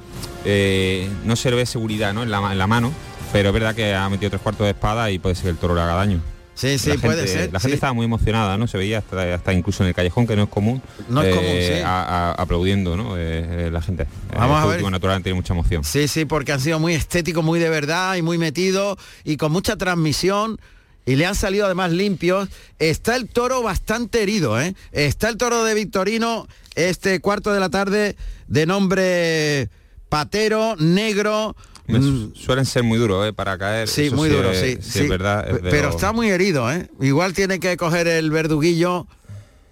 eh, no se le ve seguridad ¿no? en, la, en la mano, pero es verdad que ha metido tres cuartos de espada y puede ser que el toro le haga daño. Sí, sí, La puede gente- ser, La gente sí. estaba muy emocionada, ¿no? Se veía hasta, hasta incluso en el callejón, que no es común. No es común, eh, sí. a- a- aplaudiendo, ¿no? Eh, eh, la gente. Vamos Eh, a ver. natural tiene mucha emoción. Sí, sí, porque han sido muy estéticos, muy de verdad y muy metidos y con mucha transmisión. Y le han salido además limpios. Está el toro bastante herido, ¿eh? Está el toro de Victorino, este cuarto de la tarde, de nombre Patero, negro. Me Mm, su- suelen ser muy duros ¿eh? para caer. Sí, eso muy sí duro, es- sí. sí, es verdad. es Pero está muy herido, ¿eh? Igual tiene que coger el verduguillo.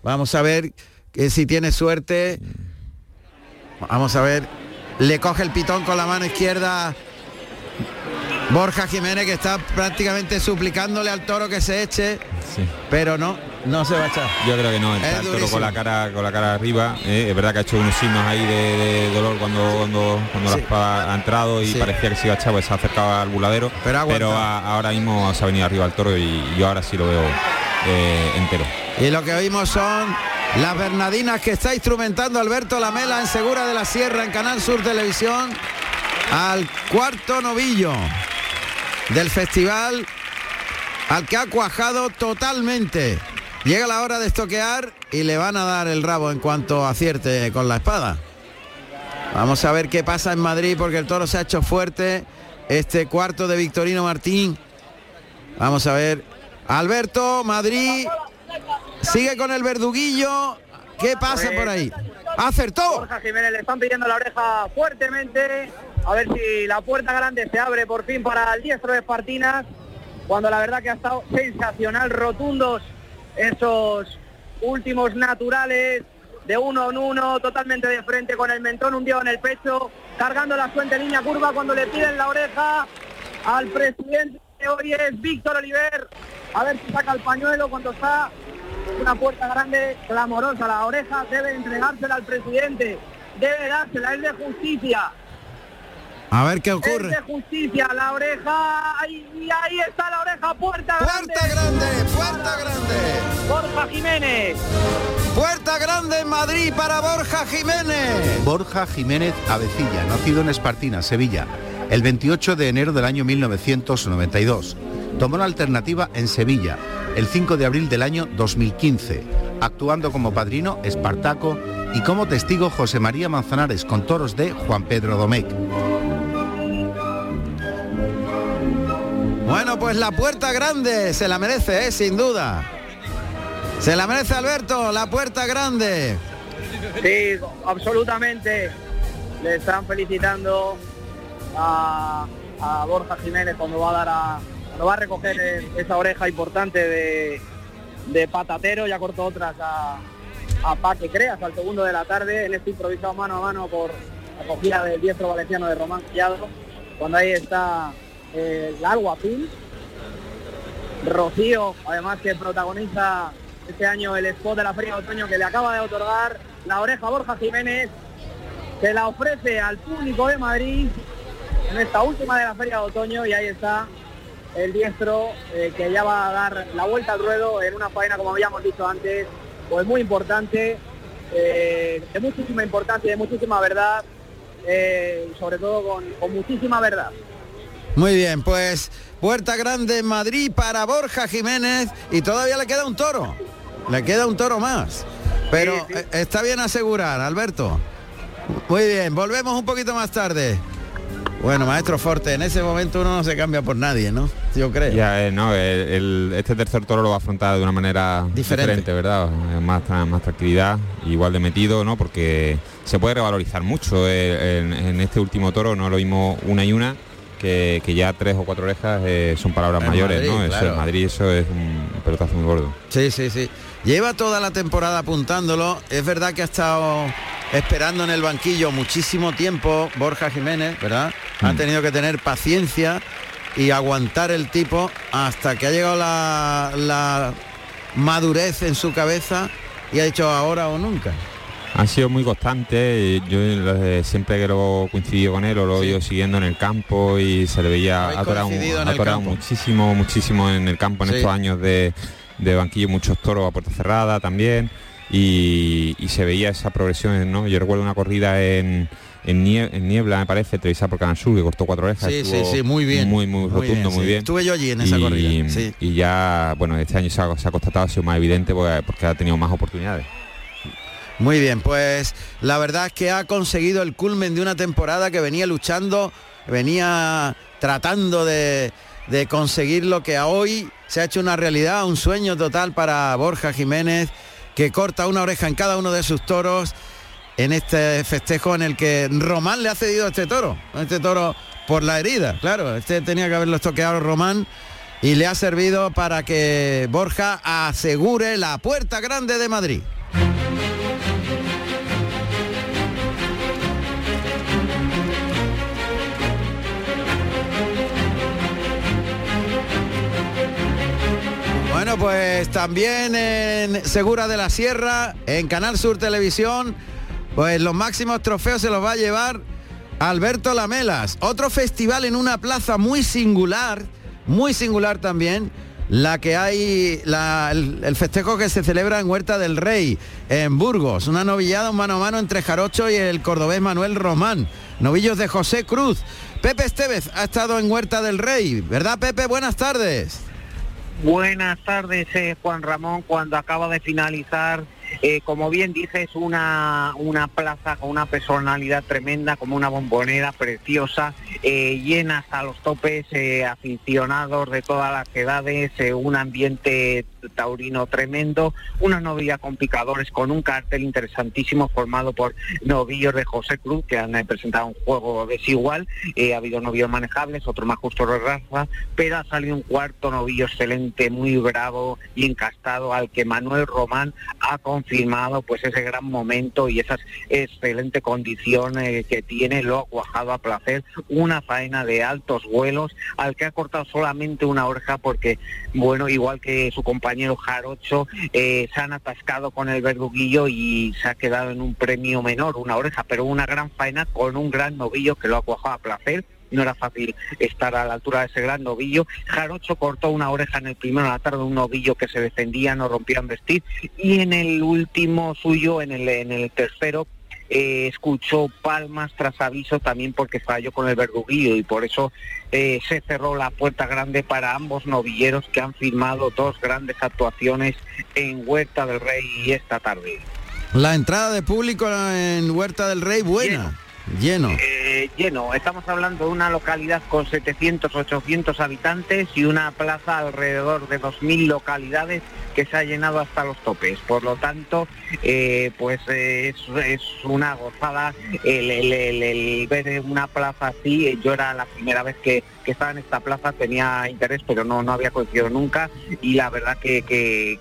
Vamos a ver que si tiene suerte. Vamos a ver. Le coge el pitón con la mano izquierda. Borja Jiménez que está prácticamente suplicándole al toro que se eche. pero no, no se va a echar. Yo creo que no, Es está el toro durísimo. con la cara con la cara arriba. eh, es verdad que ha hecho unos signos ahí de, de dolor cuando cuando, cuando la espada ha entrado y Sí. parecía que se iba a echar, pues se ha acercado al buladero. Pero a- ahora mismo se ha venido arriba el toro y yo ahora sí lo veo eh, entero. Y lo que oímos son las Bernadinas que está instrumentando Alberto Lamela en Segura de la Sierra en Canal Sur Televisión al cuarto novillo del festival al que ha cuajado totalmente. Llega la hora de estoquear y le van a dar el rabo en cuanto acierte con la espada. Vamos a ver qué pasa en Madrid porque el toro se ha hecho fuerte. Este cuarto de Victorino Martín. Vamos a ver. Alberto, Madrid. Sigue con el verduguillo. ¿Qué pasa por ahí? Acertó. Borja Jiménez le están pidiendo la oreja fuertemente. A ver si la puerta grande se abre por fin para el diestro de Espartinas. Cuando la verdad que ha estado sensacional, rotundos esos últimos naturales de uno en uno, totalmente de frente con el mentón hundido en el pecho, cargando la fuente en línea curva cuando le piden la oreja al presidente de hoy Víctor Oliver. A ver si saca el pañuelo cuando está una puerta grande, clamorosa. La oreja debe entregársela al presidente, debe dársela, es de justicia. A ver qué Es ocurre. de justicia, la oreja, ahí- y ahí está la oreja, puerta grande. Puerta grande, puerta grande. Borja Jiménez. Puerta grande en Madrid para Borja Jiménez. Borja Jiménez Avecilla, nacido en Espartina, Sevilla, el 28 de enero del año 1992. Tomó la alternativa en Sevilla el 5 de abril del año 2015, actuando como padrino Espartaco y como testigo José María Manzanares con toros de Juan Pedro Domecq. Bueno, pues la puerta grande se la merece, ¿eh? sin duda. Se la merece Alberto, la puerta grande. Sí, absolutamente. Le están felicitando a, Borja Jiménez cuando va a dar a, cuando va a recoger esa oreja importante de, de patatero, ya cortó otras a, a Paque Creas al segundo de la tarde, en este improvisado mano a mano por la cogida del diestro valenciano de Román Collado, cuando ahí está el alguacil, Rocío, además que protagoniza este año el spot de la Feria de Otoño que le acaba de otorgar la oreja Borja Jiménez, se la ofrece al público de Madrid en esta última de la Feria de Otoño y ahí está el diestro eh, que ya va a dar la vuelta al ruedo en una faena, como habíamos dicho antes, pues muy importante, eh, de muchísima importancia de muchísima verdad, eh, sobre todo con muchísima verdad. Muy bien, pues puerta grande en Madrid para Borja Jiménez y todavía le queda un toro. Le queda un toro más. Pero eh, está bien asegurar, Alberto. Muy bien, volvemos un poquito más tarde. Bueno, maestro Forte, en ese momento uno no se cambia por nadie, ¿no? Yo creo. Ya, eh, no, el- el- este tercer toro lo va a afrontar de una manera Diferente. diferente, ¿verdad? Eh, Más, más tranquilidad, igual de metido, ¿no? Porque se puede revalorizar mucho. en, en este último toro no lo mismo una y una, que, que ya tres o cuatro orejas eh, son palabras En mayores, Madrid, ¿no? Eso claro. en Madrid eso es un pelotazo muy gordo. Sí, sí, sí. Lleva toda la temporada apuntándolo. Es verdad que ha estado esperando en el banquillo muchísimo tiempo Borja Jiménez, ¿verdad? Ha Mm. tenido que tener paciencia y aguantar el tipo hasta que ha llegado la, la madurez en su cabeza y ha dicho ahora o nunca. Han sido muy constantes, yo eh, siempre que lo he coincidido con él o lo he ido siguiendo en el campo y se le veía atorado, atorado muchísimo, muchísimo en el campo en Sí. estos años de, de banquillo, muchos toros a puerta cerrada también y, y se veía esa progresión, ¿no? Yo recuerdo una corrida en, en, nie- en niebla, me parece, televisada por Canal Sur, que cortó cuatro orejas. Sí, sí, sí, muy bien. Muy, muy Muy rotundo, bien, muy sí. bien. Estuve yo allí en esa y, corrida, sí. Y ya, bueno, este año se ha, se ha constatado, ha sido más evidente porque, porque ha tenido más oportunidades. Muy bien, pues la verdad es que ha conseguido el culmen de una temporada que venía luchando, venía tratando de, conseguir lo que a hoy se ha hecho una realidad, un sueño total para Borja Jiménez, que corta una oreja en cada uno de sus toros en este festejo en el que Román le ha cedido a este toro, a este toro por la herida, claro, este tenía que haberlo estoqueado Román y le ha servido para que Borja asegure la puerta grande de Madrid. Pues también en Segura de la Sierra, en Canal Sur Televisión, pues los máximos trofeos se los va a llevar Alberto Lamelas. Otro festival en una plaza muy singular, muy singular también, la que hay, el, el, festejo que se celebra en Huerta del Rey, en Burgos. Una novillada, un mano a mano entre Jarocho y el cordobés Manuel Román. Novillos de José Cruz. Pepe Estevez ha estado en Huerta del Rey, ¿verdad Pepe? Buenas tardes. Buenas tardes, eh, Juan Ramón, cuando acaba de finalizar eh, como bien dices, una, una plaza con una personalidad tremenda, como una bombonera preciosa, eh, llena hasta los topes, eh, aficionados de todas las edades, un ambiente taurino tremendo, una novilla con picadores, con un cartel interesantísimo formado por novillos de José Cruz, que han presentado un juego desigual, ha habido novillos manejables, otro más justo de raza, pero ha salido un cuarto novillo excelente, muy bravo y encastado, al que Manuel Román ha confirmado pues ese gran momento y esas excelente condiciones que tiene, lo ha cuajado a placer, una faena de altos vuelos al que ha cortado solamente una oreja porque, bueno, igual que su compañero Jarocho, eh, se han atascado con el verduguillo y se ha quedado en un premio menor, una oreja, pero una gran faena con un gran novillo que lo ha cuajado a placer no era fácil estar a la altura de ese gran novillo. Jarocho cortó una oreja en el primero de la tarde, un novillo que se defendía, no rompían vestir, y en el último suyo, en el, en el tercero, eh, escuchó palmas tras aviso también porque falló con el verduguillo y por eso eh, se cerró la puerta grande para ambos novilleros que han firmado dos grandes actuaciones en Huerta del Rey esta tarde. La entrada de público en Huerta del Rey buena. Lleno. Eh, lleno. Estamos hablando de una localidad con 700, 800 habitantes y una plaza alrededor de 2.000 localidades que se ha llenado hasta los topes. Por lo tanto, eh, pues es, una gozada el, ver una plaza así. Yo era la primera vez que, estaba en esta plaza, tenía interés, pero no, no había coincidido nunca. Y la verdad que,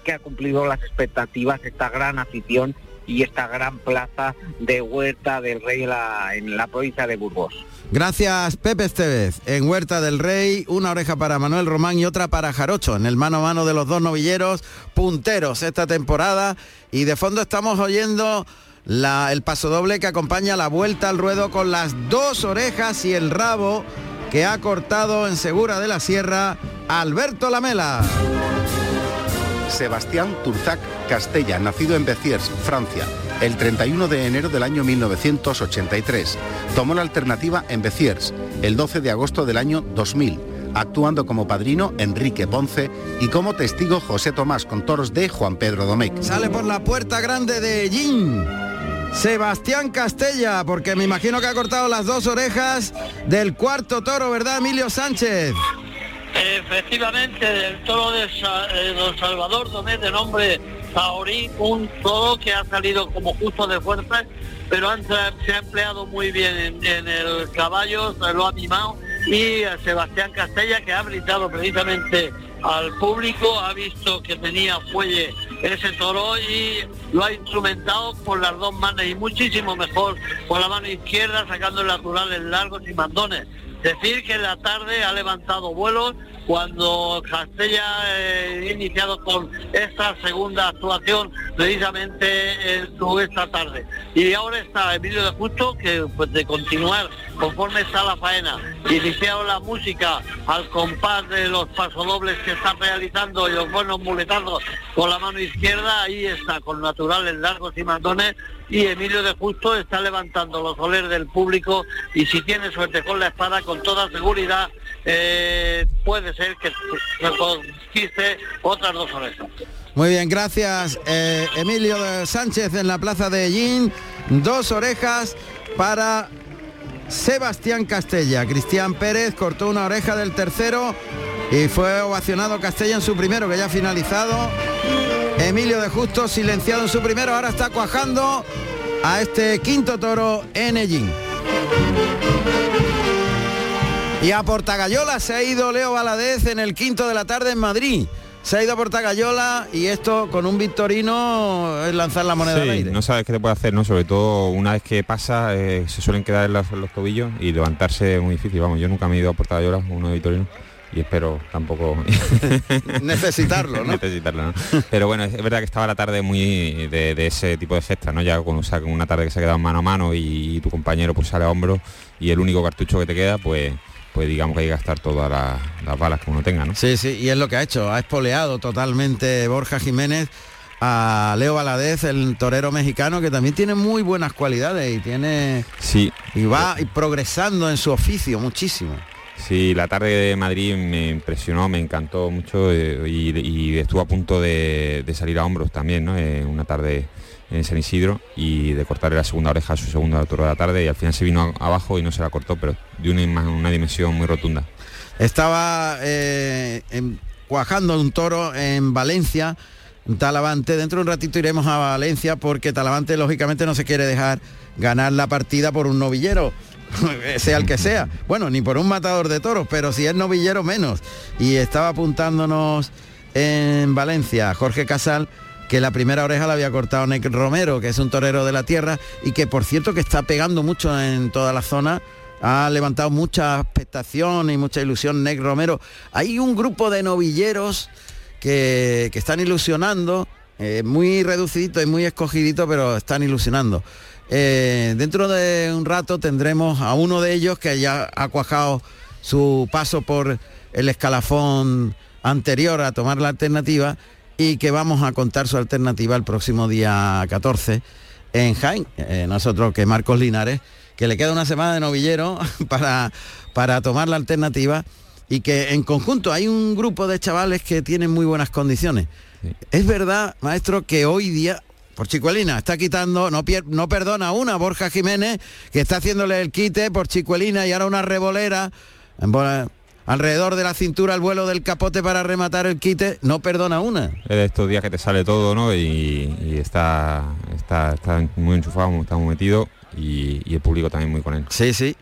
que ha cumplido las expectativas esta gran afición y esta gran plaza de Huerta del Rey en la, provincia de Burgos. Gracias Pepe Estevez. En Huerta del Rey, una oreja para Manuel Román y otra para Jarocho, en el mano a mano de los dos novilleros punteros esta temporada. Y de fondo estamos oyendo la, el paso doble que acompaña la vuelta al ruedo con las dos orejas y el rabo que ha cortado en Segura de la Sierra Alberto Lamela. Sebastián Turzac Castella, nacido en Béziers, Francia, el 31 de enero del año 1983. Tomó la alternativa en Béziers el 12 de agosto del año 2000, actuando como padrino Enrique Ponce y como testigo José Tomás con toros de Juan Pedro Domecq. Sale por la puerta grande de Jin. Sebastián Castella, porque me imagino que ha cortado las dos orejas del cuarto toro, ¿verdad, Emilio Sánchez? Efectivamente, el toro de eh, Don Salvador Domé de nombre Saorí, un toro que ha salido como justo de fuerza, pero se ha empleado muy bien en, el caballo, se lo ha mimado y a Sebastián Castella que ha brindado precisamente al público, ha visto que tenía fuelle ese toro y lo ha instrumentado con las dos manos y muchísimo mejor con la mano izquierda sacando naturales largos y mandones Decir que en la tarde ha levantado vuelos cuando Castella eh, iniciado con esta segunda actuación precisamente en su esta tarde. Y ahora está Emilio de Justo que pues de continuar conforme está la faena, iniciado la música al compás de los pasodobles que está realizando y los buenos muletazos con la mano izquierda, ahí está, con naturales largos y mandones. Y Emilio de Justo está levantando los soles del público y si tiene suerte con la espada, con toda seguridad eh, puede ser que se conquiste otras dos orejas. Muy bien, gracias eh, Emilio Sánchez en la plaza de Yin. Dos orejas para Sebastián Castella. Cristian Pérez cortó una oreja del tercero y fue ovacionado Castella en su primero, que ya ha finalizado. Emilio de Justo silenciado en su primero, ahora está cuajando a este quinto toro en Ellín. Y a Portagayola se ha ido Leo Valadez en el quinto de la tarde en Madrid. Se ha ido a Portagayola y esto con un victorino es lanzar la moneda al aire. No sabes qué te puede hacer, ¿no? Sobre todo una vez que pasa, eh, se suelen quedar en los, tobillos y levantarse es muy difícil. Vamos, yo nunca me he ido a Portagayola, uno de victorino y espero tampoco (laughs) (laughs) necesitarlo, ¿no? necesitarlo, ¿no? Pero bueno, es verdad que estaba la tarde muy de, de ese tipo de gesta, ¿no? Ya cuando saca una tarde que se ha quedado mano a mano y, y tu compañero pues sale a hombro y el único cartucho que te queda, pues pues digamos que hay que gastar todas las, las balas que uno tenga, ¿no? Sí, sí, y es lo que ha hecho, ha espoleado totalmente Borja Jiménez a Leo Valadez, el torero mexicano, que también tiene muy buenas cualidades y tiene. Sí. Y va progresando en su oficio muchísimo. Sí, la tarde de Madrid me impresionó, me encantó mucho eh, y, y estuvo a punto de, de salir a hombros también, ¿no? Eh, una tarde en San Isidro y de cortarle la segunda oreja a su segunda toro de la tarde y al final se vino a- abajo y no se la cortó, pero de una, una dimensión muy rotunda. Estaba eh, en- cuajando un toro en Valencia, en Talavante. Dentro de un ratito iremos a Valencia porque Talavante lógicamente no se quiere dejar ganar la partida por un novillero. (laughs) sea el que sea. Bueno, ni por un matador de toros, pero si es novillero menos. Y estaba apuntándonos en Valencia Jorge Casal que la primera oreja la había cortado Nick Romero, que es un torero de la tierra y que por cierto que está pegando mucho en toda la zona. Ha levantado mucha expectación y mucha ilusión Nick Romero. Hay un grupo de novilleros que, que están ilusionando, eh, muy reducidito y muy escogidito, pero están ilusionando. Eh, dentro de un rato tendremos a uno de ellos que ya ha cuajado su paso por el escalafón anterior a tomar la alternativa y que vamos a contar su alternativa el próximo día 14 en Jaén. Eh, nosotros que Marcos Linares, que le queda una semana de novillero (laughs) para, para tomar la alternativa y que en conjunto hay un grupo de chavales que tienen muy buenas condiciones. Es verdad, maestro, que hoy día, por Chicuelina, está quitando, no, pier- no perdona una, Borja Jiménez, que está haciéndole el quite por Chicuelina y ahora una revolera en bola- alrededor de la cintura al vuelo del capote para rematar el quite, no perdona una. Es de estos días que te sale todo, ¿no? Y, y está, está, está muy enchufado, está muy metido y, y el público también muy con él. Sí, sí.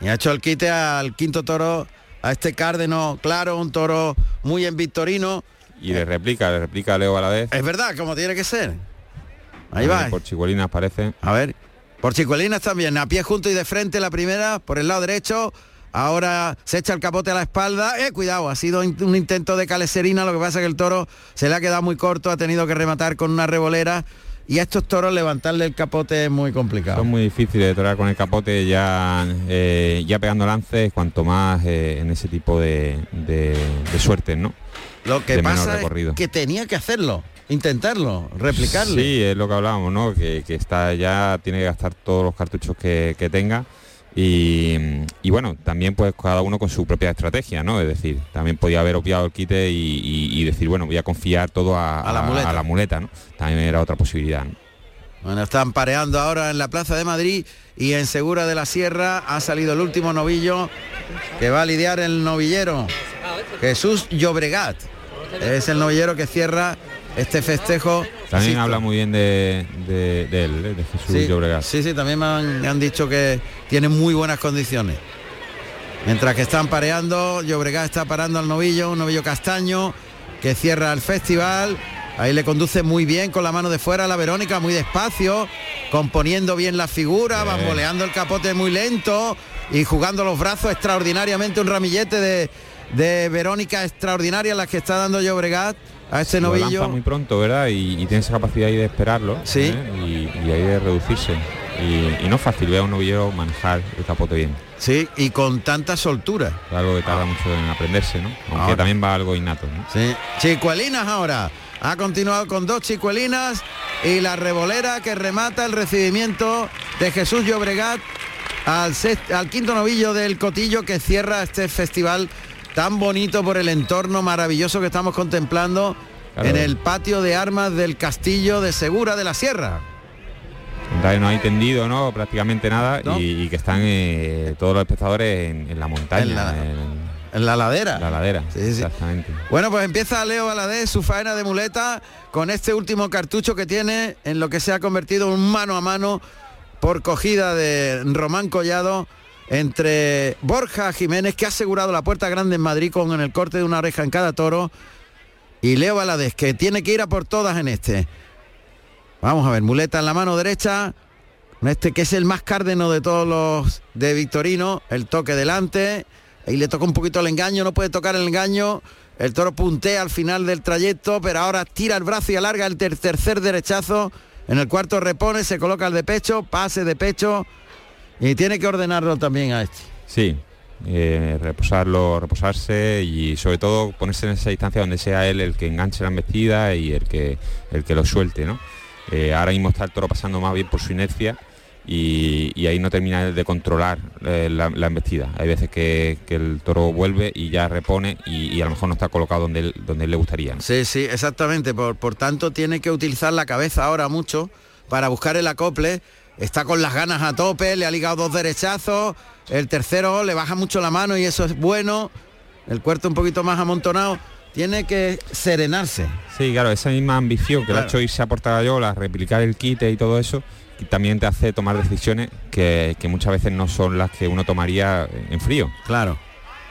Y ha hecho el quite al quinto toro, a este cárdeno, claro, un toro muy en victorino. Y le replica, le replica a Leo Valadez. Es verdad, como tiene que ser. Ahí va. ver, Por Chicuelinas parece. A ver, por Chicuelinas también, a pie junto y de frente la primera, por el lado derecho. Ahora se echa el capote a la espalda. Eh, cuidado, ha sido un intento de caleserina, lo que pasa es que el toro se le ha quedado muy corto, ha tenido que rematar con una revolera. Y a estos toros levantarle el capote es muy complicado. Son muy difíciles de torear con el capote ya, eh, ya pegando lances, cuanto más eh, en ese tipo de, de, de suertes, ¿no? Lo que de pasa es que tenía que hacerlo, intentarlo, replicarle. Sí, es lo que hablábamos, ¿no? Que, que está ya tiene que gastar todos los cartuchos que, que tenga. Y, y bueno, también pues cada uno con su propia estrategia, ¿no? Es decir, también podía haber obviado el quite y, y- y decir, bueno, voy a confiar todo a, A la muleta. a la muleta, ¿no? También era otra posibilidad. ¿no? Bueno, están pareando ahora en la Plaza de Madrid y en Segura de la Sierra ha salido el último novillo que va a lidiar el novillero Jesús Llobregat. Es el novillero que cierra este festejo. También habla muy bien de, de- de él, ¿eh? de Jesús Sí, Llobregat. sí, sí, también me han, han dicho que tiene muy buenas condiciones. Mientras que están pareando, Llobregat está parando al novillo, un novillo castaño que cierra el festival. Ahí le conduce muy bien con la mano de fuera la Verónica, muy despacio, componiendo bien la figura, bamboleando el capote muy lento y jugando los brazos extraordinariamente, un ramillete de, de Verónica extraordinaria las que está dando Llobregat a este Lo novillo. muy pronto, ¿verdad? Y, y tiene esa capacidad ahí de esperarlo. Sí. ¿eh? Y, y ahí de reducirse. Y, y no es fácil ver a un novillero manejar el capote bien. Sí, y con tanta soltura. Algo que tarda mucho en aprenderse, ¿no? Aunque Ahora. también va algo innato, ¿no? Sí. Chicuelinas ahora. Ha continuado con dos chicuelinas y la revolera que remata el recibimiento de Jesús Llobregat al, sext- al quinto novillo del Cotillo que cierra este festival tan bonito por el entorno maravilloso que estamos contemplando Claro. en el patio de armas del castillo de Segura de la Sierra. No hay tendido, ¿no? Prácticamente nada. No. Y, y que están eh, todos los espectadores en, en la montaña. En la- en En la ladera. la ladera. Sí, sí. Exactamente. Bueno, pues empieza Leo Valadez su faena de muleta con este último cartucho que tiene en lo que se ha convertido un mano a mano por cogida de Román Collado entre Borja Jiménez, que ha asegurado la puerta grande en Madrid con el corte de una oreja en cada toro, y Leo Valadez, que tiene que ir a por todas en este. Vamos a ver, muleta en la mano derecha, este que es el más cárdeno de todos los de Victorino, el toque delante, Ahí le toca un poquito el engaño, no puede tocar el engaño. El toro puntea al final del trayecto, pero ahora tira el brazo y alarga el ter- tercer derechazo. En el cuarto repone, se coloca el de pecho, pase de pecho. Y tiene que ordenarlo también a este. Sí, eh, reposarlo, reposarse y sobre todo ponerse en esa distancia donde sea él el que enganche la embestida y el que, el que lo suelte, ¿no? Eh, ahora mismo está el toro pasando más bien por su inercia y, y ahí no termina de controlar eh, la, la embestida. Hay veces que, que el toro vuelve y ya repone y, y a lo mejor no está colocado donde él, donde él le gustaría. ¿no? Sí, sí, exactamente. Por, por tanto, tiene que utilizar la cabeza ahora mucho para buscar el acople. Está con las ganas a tope, le ha ligado dos derechazos. El tercero le baja mucho la mano y eso es bueno. El cuarto un poquito más amontonado. Tiene que serenarse. Sí, claro, esa misma ambición que le ha Claro. hecho irse a Portagayola, replicar el quite y todo eso, y también te hace tomar decisiones que, que muchas veces no son las que uno tomaría en frío. Claro.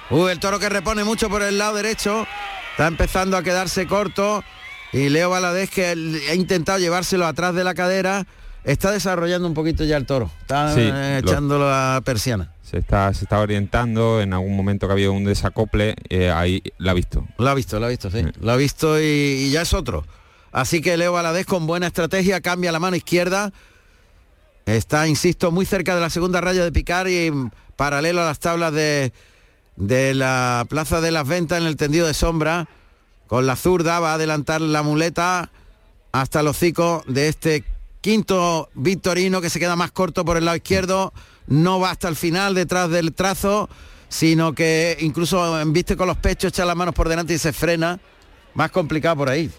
Uh, el toro que repone mucho por el lado derecho. Está empezando a quedarse corto. Y Leo Valadez que ha intentado llevárselo atrás de la cadera. Está desarrollando un poquito ya el toro. Está Sí, eh, lo- echándolo a persiana. Se está, se está orientando, en algún momento que ha habido un desacople, eh, ahí la ha visto. Lo ha visto, lo ha visto, sí. Lo ha visto y, y ya es otro. Así que Leo Valadez con buena estrategia cambia la mano izquierda. Está, insisto, muy cerca de la segunda raya de picar y mm, paralelo a las tablas de, de la Plaza de las Ventas en el tendido de sombra. Con la zurda va a adelantar la muleta hasta el hocico de este quinto victorino que se queda más corto por el lado izquierdo. No va hasta el final detrás del trazo, sino que incluso embiste con los pechos, echa las manos por delante y se frena. Más complicado por ahí.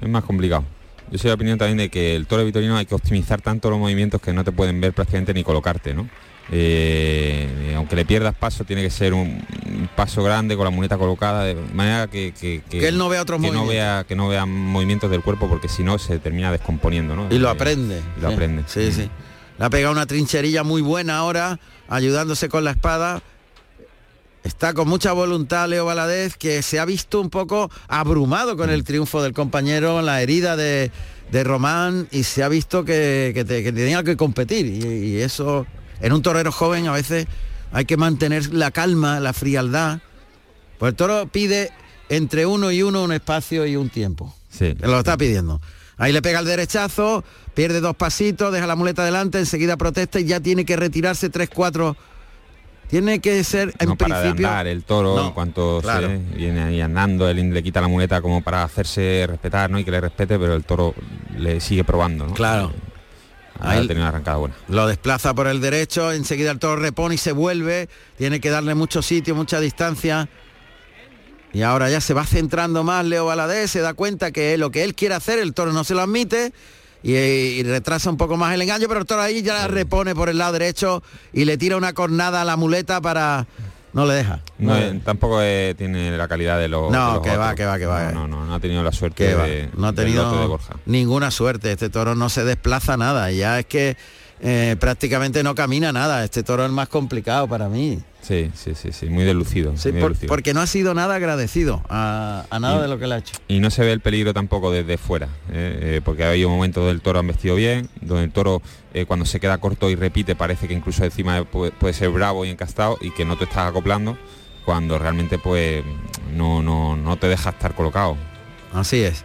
Es más complicado. Yo soy de la opinión también de que el toro vitorino hay que optimizar tanto los movimientos que no te pueden ver prácticamente ni colocarte, ¿no? Eh, aunque le pierdas paso, tiene que ser un, un paso grande con la muleta colocada, de manera que, que, Que él no vea otros que no movimientos. vea que no vea movimientos del cuerpo, porque si no se termina descomponiendo, ¿no? Y lo Eh, aprende. y lo Sí, aprende. Sí, sí. Le ha pegado una trincherilla muy buena ahora, ayudándose con la espada. Está con mucha voluntad Leo Valadez, que se ha visto un poco abrumado con el triunfo del compañero, la herida de, de Román, y se ha visto que, que te- que tenía que competir. Y, y eso, en un torero joven a veces hay que mantener la calma, la frialdad. Pues el toro pide entre uno y uno un espacio y un tiempo. Sí. Lo está pidiendo. Ahí le pega el derechazo, pierde dos pasitos, deja la muleta adelante, enseguida protesta y ya tiene que retirarse 3-4. Tiene que ser, en no para de principio... andar el toro No, en cuanto claro. se viene ahí andando, él le quita la muleta como para hacerse respetar, ¿no? Y que le respete, pero el toro le sigue probando, ¿no? Claro. Ahí- una arrancada buena. Lo desplaza por el derecho, enseguida el toro repone y se vuelve. Tiene que darle mucho sitio, mucha distancia. Y ahora ya se va centrando más Leo Valadez, se da cuenta que lo que él quiere hacer, el toro no se lo admite. Y, y retrasa un poco más el engaño, pero el toro ahí ya la repone por el lado derecho y le tira una cornada a la muleta para... No le deja. No, No, eh, tampoco eh, tiene la calidad de los. No, de los que va, que va, que va. No, no, no, ha tenido la suerte que va, de, no ha lote de tenido Borja. ninguna suerte. Este toro no se desplaza nada. Ya es que eh, prácticamente no camina nada. Este toro es el más complicado para mí. Sí, sí, sí, sí, muy delucido. Sí, muy por- delucido. porque no ha sido nada agradecido a, a nada Y- de lo que le ha hecho. Y no se ve el peligro tampoco desde fuera, eh, eh, porque ha habido momentos del toro han vestido bien, donde el toro eh, cuando se queda corto y repite parece que incluso encima puede, puede ser bravo y encastado y que no te estás acoplando, cuando realmente pues no, no, no te deja estar colocado. Así es.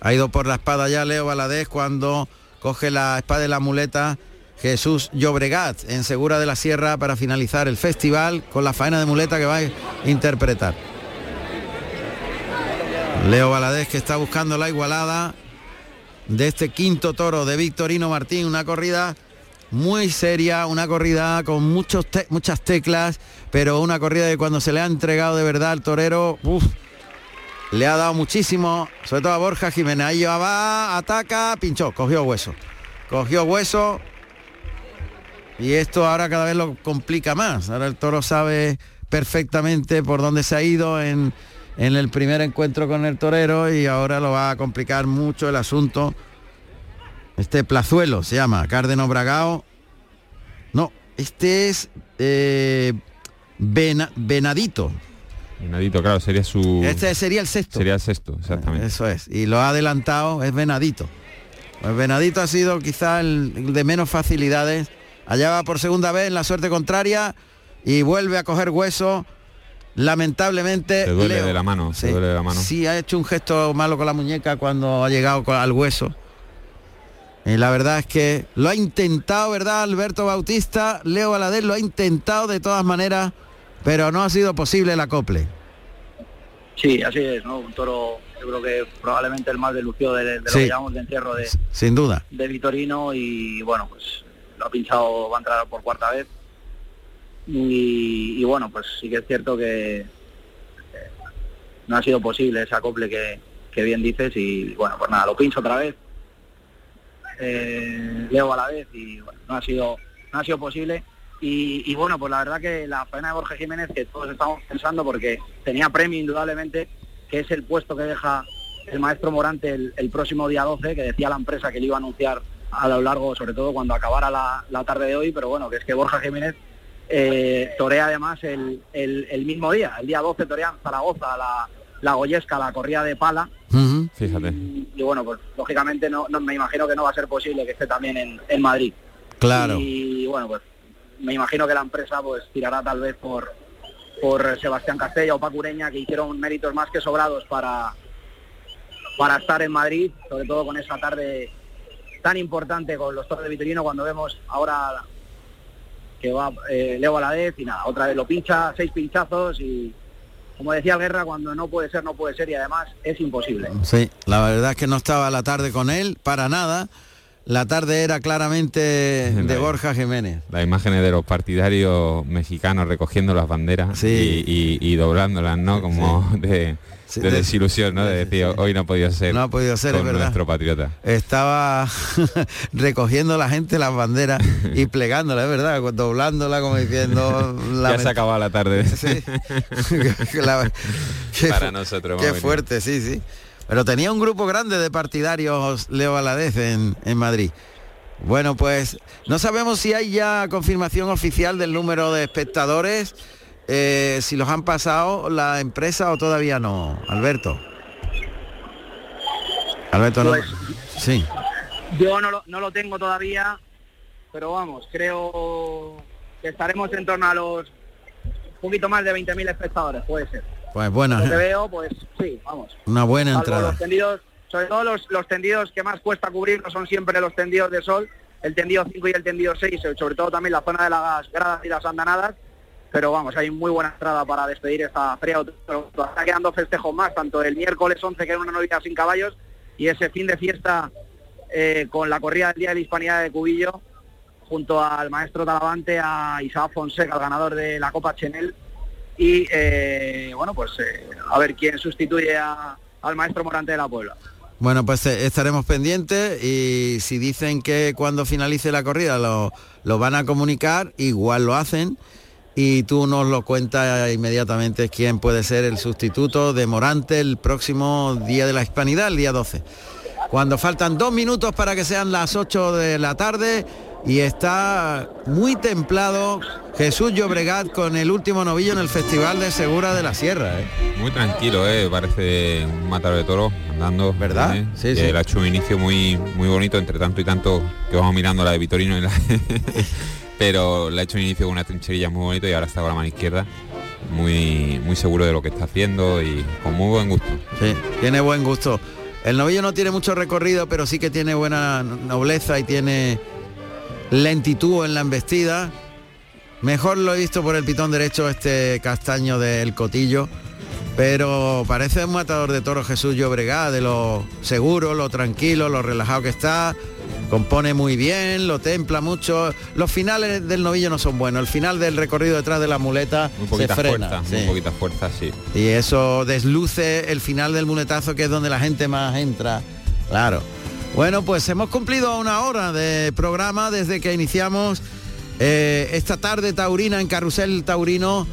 Ha ido por la espada ya Leo Valadez cuando coge la espada y la muleta Jesús Llobregat en Segura de la Sierra para finalizar el festival con la faena de muleta que va a interpretar. Leo Valadez que está buscando la igualada de este quinto toro de Victorino Martín, una corrida muy seria, una corrida con muchos muchas teclas, pero una corrida que cuando se le ha entregado de verdad al torero, le ha dado muchísimo, sobre todo a Borja Jiménez. Ahí va, ataca, pinchó, cogió hueso. Cogió hueso. Y esto ahora cada vez lo complica más. Ahora el toro sabe perfectamente por dónde se ha ido en, en el primer encuentro con el torero y ahora lo va a complicar mucho el asunto. Este plazuelo se llama, Cárdeno Bragao. No, este es eh, Vena- Venadito. Venadito, claro, sería su... Este sería el sexto. Sería el sexto, exactamente. Eso es. Y lo ha adelantado, es Venadito. Pues Venadito ha sido quizá el, el de menos facilidades. Allá va por segunda vez en la suerte contraria y vuelve a coger hueso lamentablemente Se duele Leo- de la mano, se Sí. duele de la mano. Sí, ha hecho un gesto malo con la muñeca cuando ha llegado al hueso. Y la verdad es que lo ha intentado, ¿verdad, Alberto Bautista? Leo Valadez lo ha intentado de todas maneras, pero no ha sido posible el acople. Sí, así es, ¿no? Un toro, yo creo que probablemente el más delucido de, de lo Sí. que llamamos de encierro de, Sin duda. de Vitorino y bueno, pues lo ha pinchado, va a entrar por cuarta vez. Y, bueno, pues sí que es cierto que no ha sido posible ese acople que, que bien dices y bueno, pues nada, lo pincho otra vez. Eh, Leo a la vez y bueno, no ha sido no ha sido posible y, bueno pues la verdad que la faena de Borja Jiménez que todos estamos pensando porque tenía premio indudablemente que es el puesto que deja el maestro Morante el próximo día 12 que decía la empresa que le iba a anunciar a lo largo sobre todo cuando acabara la, la tarde de hoy pero bueno que es que Borja Jiménez eh, torea además el, el- el mismo día el día 12 torea en Zaragoza la, la Goyesca la corrida de pala Fíjate. y bueno, pues lógicamente no, no- me imagino que no va a ser posible que esté también en, en Madrid. Claro. Y bueno, pues me imagino que la empresa pues tirará tal vez por por Sebastián Castella o Paco Ureña, que hicieron méritos más que sobrados para para estar en Madrid, sobre todo con esa tarde tan importante con los toros de Vitorino cuando vemos ahora que va eh, Leo Valadez y nada, otra vez lo pincha, seis pinchazos y como decía Guerra, cuando no puede ser, no puede ser y además es imposible. Sí, la verdad es que no estaba la tarde con él, para nada. La tarde era claramente (laughs) de Borja Jiménez. Las imágenes de los partidarios mexicanos recogiendo las banderas y, y- y doblándolas, ¿no? Como de, de de- desilusión, ¿no? De decir, hoy no ha podido ser. No ha podido ser, con es verdad. nuestro patriota. Estaba (laughs) recogiendo la gente las banderas y (laughs) plegándolas, es verdad, doblándola como diciendo... Ya se ha acabado la tarde. La- Para nosotros, Qué fuerte, sí, sí. Pero tenía un grupo grande de partidarios Leo Valadez en, en Madrid. Bueno, pues no sabemos si hay ya confirmación oficial del número de espectadores, eh, si los han pasado la empresa o todavía no, Alberto. Alberto, no. Pues- Sí. Yo no lo, no lo tengo todavía, pero vamos, creo que estaremos en torno a los un poquito más de 20.000 espectadores, puede ser. Pues buena, Lo que ¿eh? veo, pues sí, vamos. una buena Salvo entrada. Los tendidos, sobre todo los, los tendidos que más cuesta cubrir no son siempre los tendidos de sol, el tendido 5 y el tendido 6, sobre todo también la zona de las gradas y las andanadas, pero vamos, hay muy buena entrada para despedir esta feria. Está quedando festejos más, tanto el miércoles 11 que era una novia sin caballos y ese fin de fiesta eh, con la corrida del Día de la Hispanidad de Cubillo junto al maestro Talavante, a Isaac Fonseca, el ganador de la Copa Chenel y eh, bueno, pues eh, a ver quién sustituye al maestro Morante de la Puebla. Bueno, pues eh, estaremos pendientes y si dicen que cuando finalice la corrida lo, lo van a comunicar, igual lo hacen y tú nos lo cuentas inmediatamente quién puede ser el sustituto de Morante el próximo día de la Hispanidad, el día 12. Cuando faltan dos minutos para que sean las 8 de la tarde y está muy templado Jesús Llobregat con el último novillo en el Festival de Segura de la Sierra. ¿eh? Muy tranquilo, ¿eh? parece un matador de toros andando. ¿Verdad? ¿eh? Sí, sí. Él ha hecho un inicio muy muy bonito, entre tanto y tanto que vamos mirando la de Vitorino. y la- (laughs) Pero le ha hecho un inicio con una trincherilla muy bonito y ahora está con la mano izquierda. Muy, muy seguro de lo que está haciendo y con muy buen gusto. Sí, tiene buen gusto. El novillo no tiene mucho recorrido, pero sí que tiene buena nobleza y tiene lentitud en la embestida. Mejor lo he visto por el pitón derecho este castaño del cotillo, pero parece un matador de toros Jesús Llobregá, de lo seguro, lo tranquilo, lo relajado que está. Compone muy bien, lo templa mucho. Los finales del novillo no son buenos. El final del recorrido detrás de la muleta Muy se poquita frena. fuerza, sí. muy poquita fuerza, sí. Y eso desluce el final del muletazo, que es donde la gente más entra. Claro. Bueno, pues hemos cumplido una hora de programa desde que iniciamos eh, esta tarde taurina en Carrusel Taurino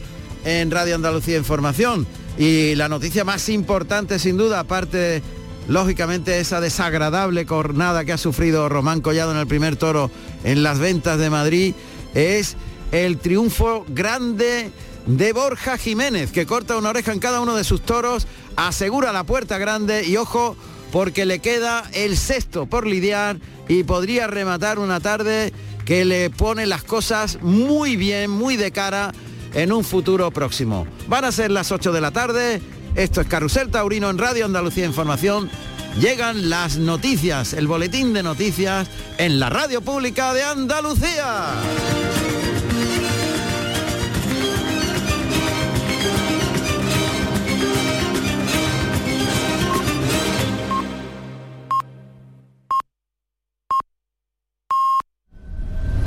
en Radio Andalucía Información. Y la noticia más importante, sin duda, aparte, lógicamente, esa desagradable cornada que ha sufrido Román Collado en el primer toro en las ventas de Madrid, es el triunfo grande de Borja Jiménez, que corta una oreja en cada uno de sus toros, asegura la puerta grande y ojo, porque le queda el sexto por lidiar y podría rematar una tarde que le pone las cosas muy bien, muy de cara en un futuro próximo. Van a ser las 8 de la tarde. Esto es Carrusel Taurino en Radio Andalucía Información. Llegan las noticias, el boletín de noticias en la radio pública de Andalucía.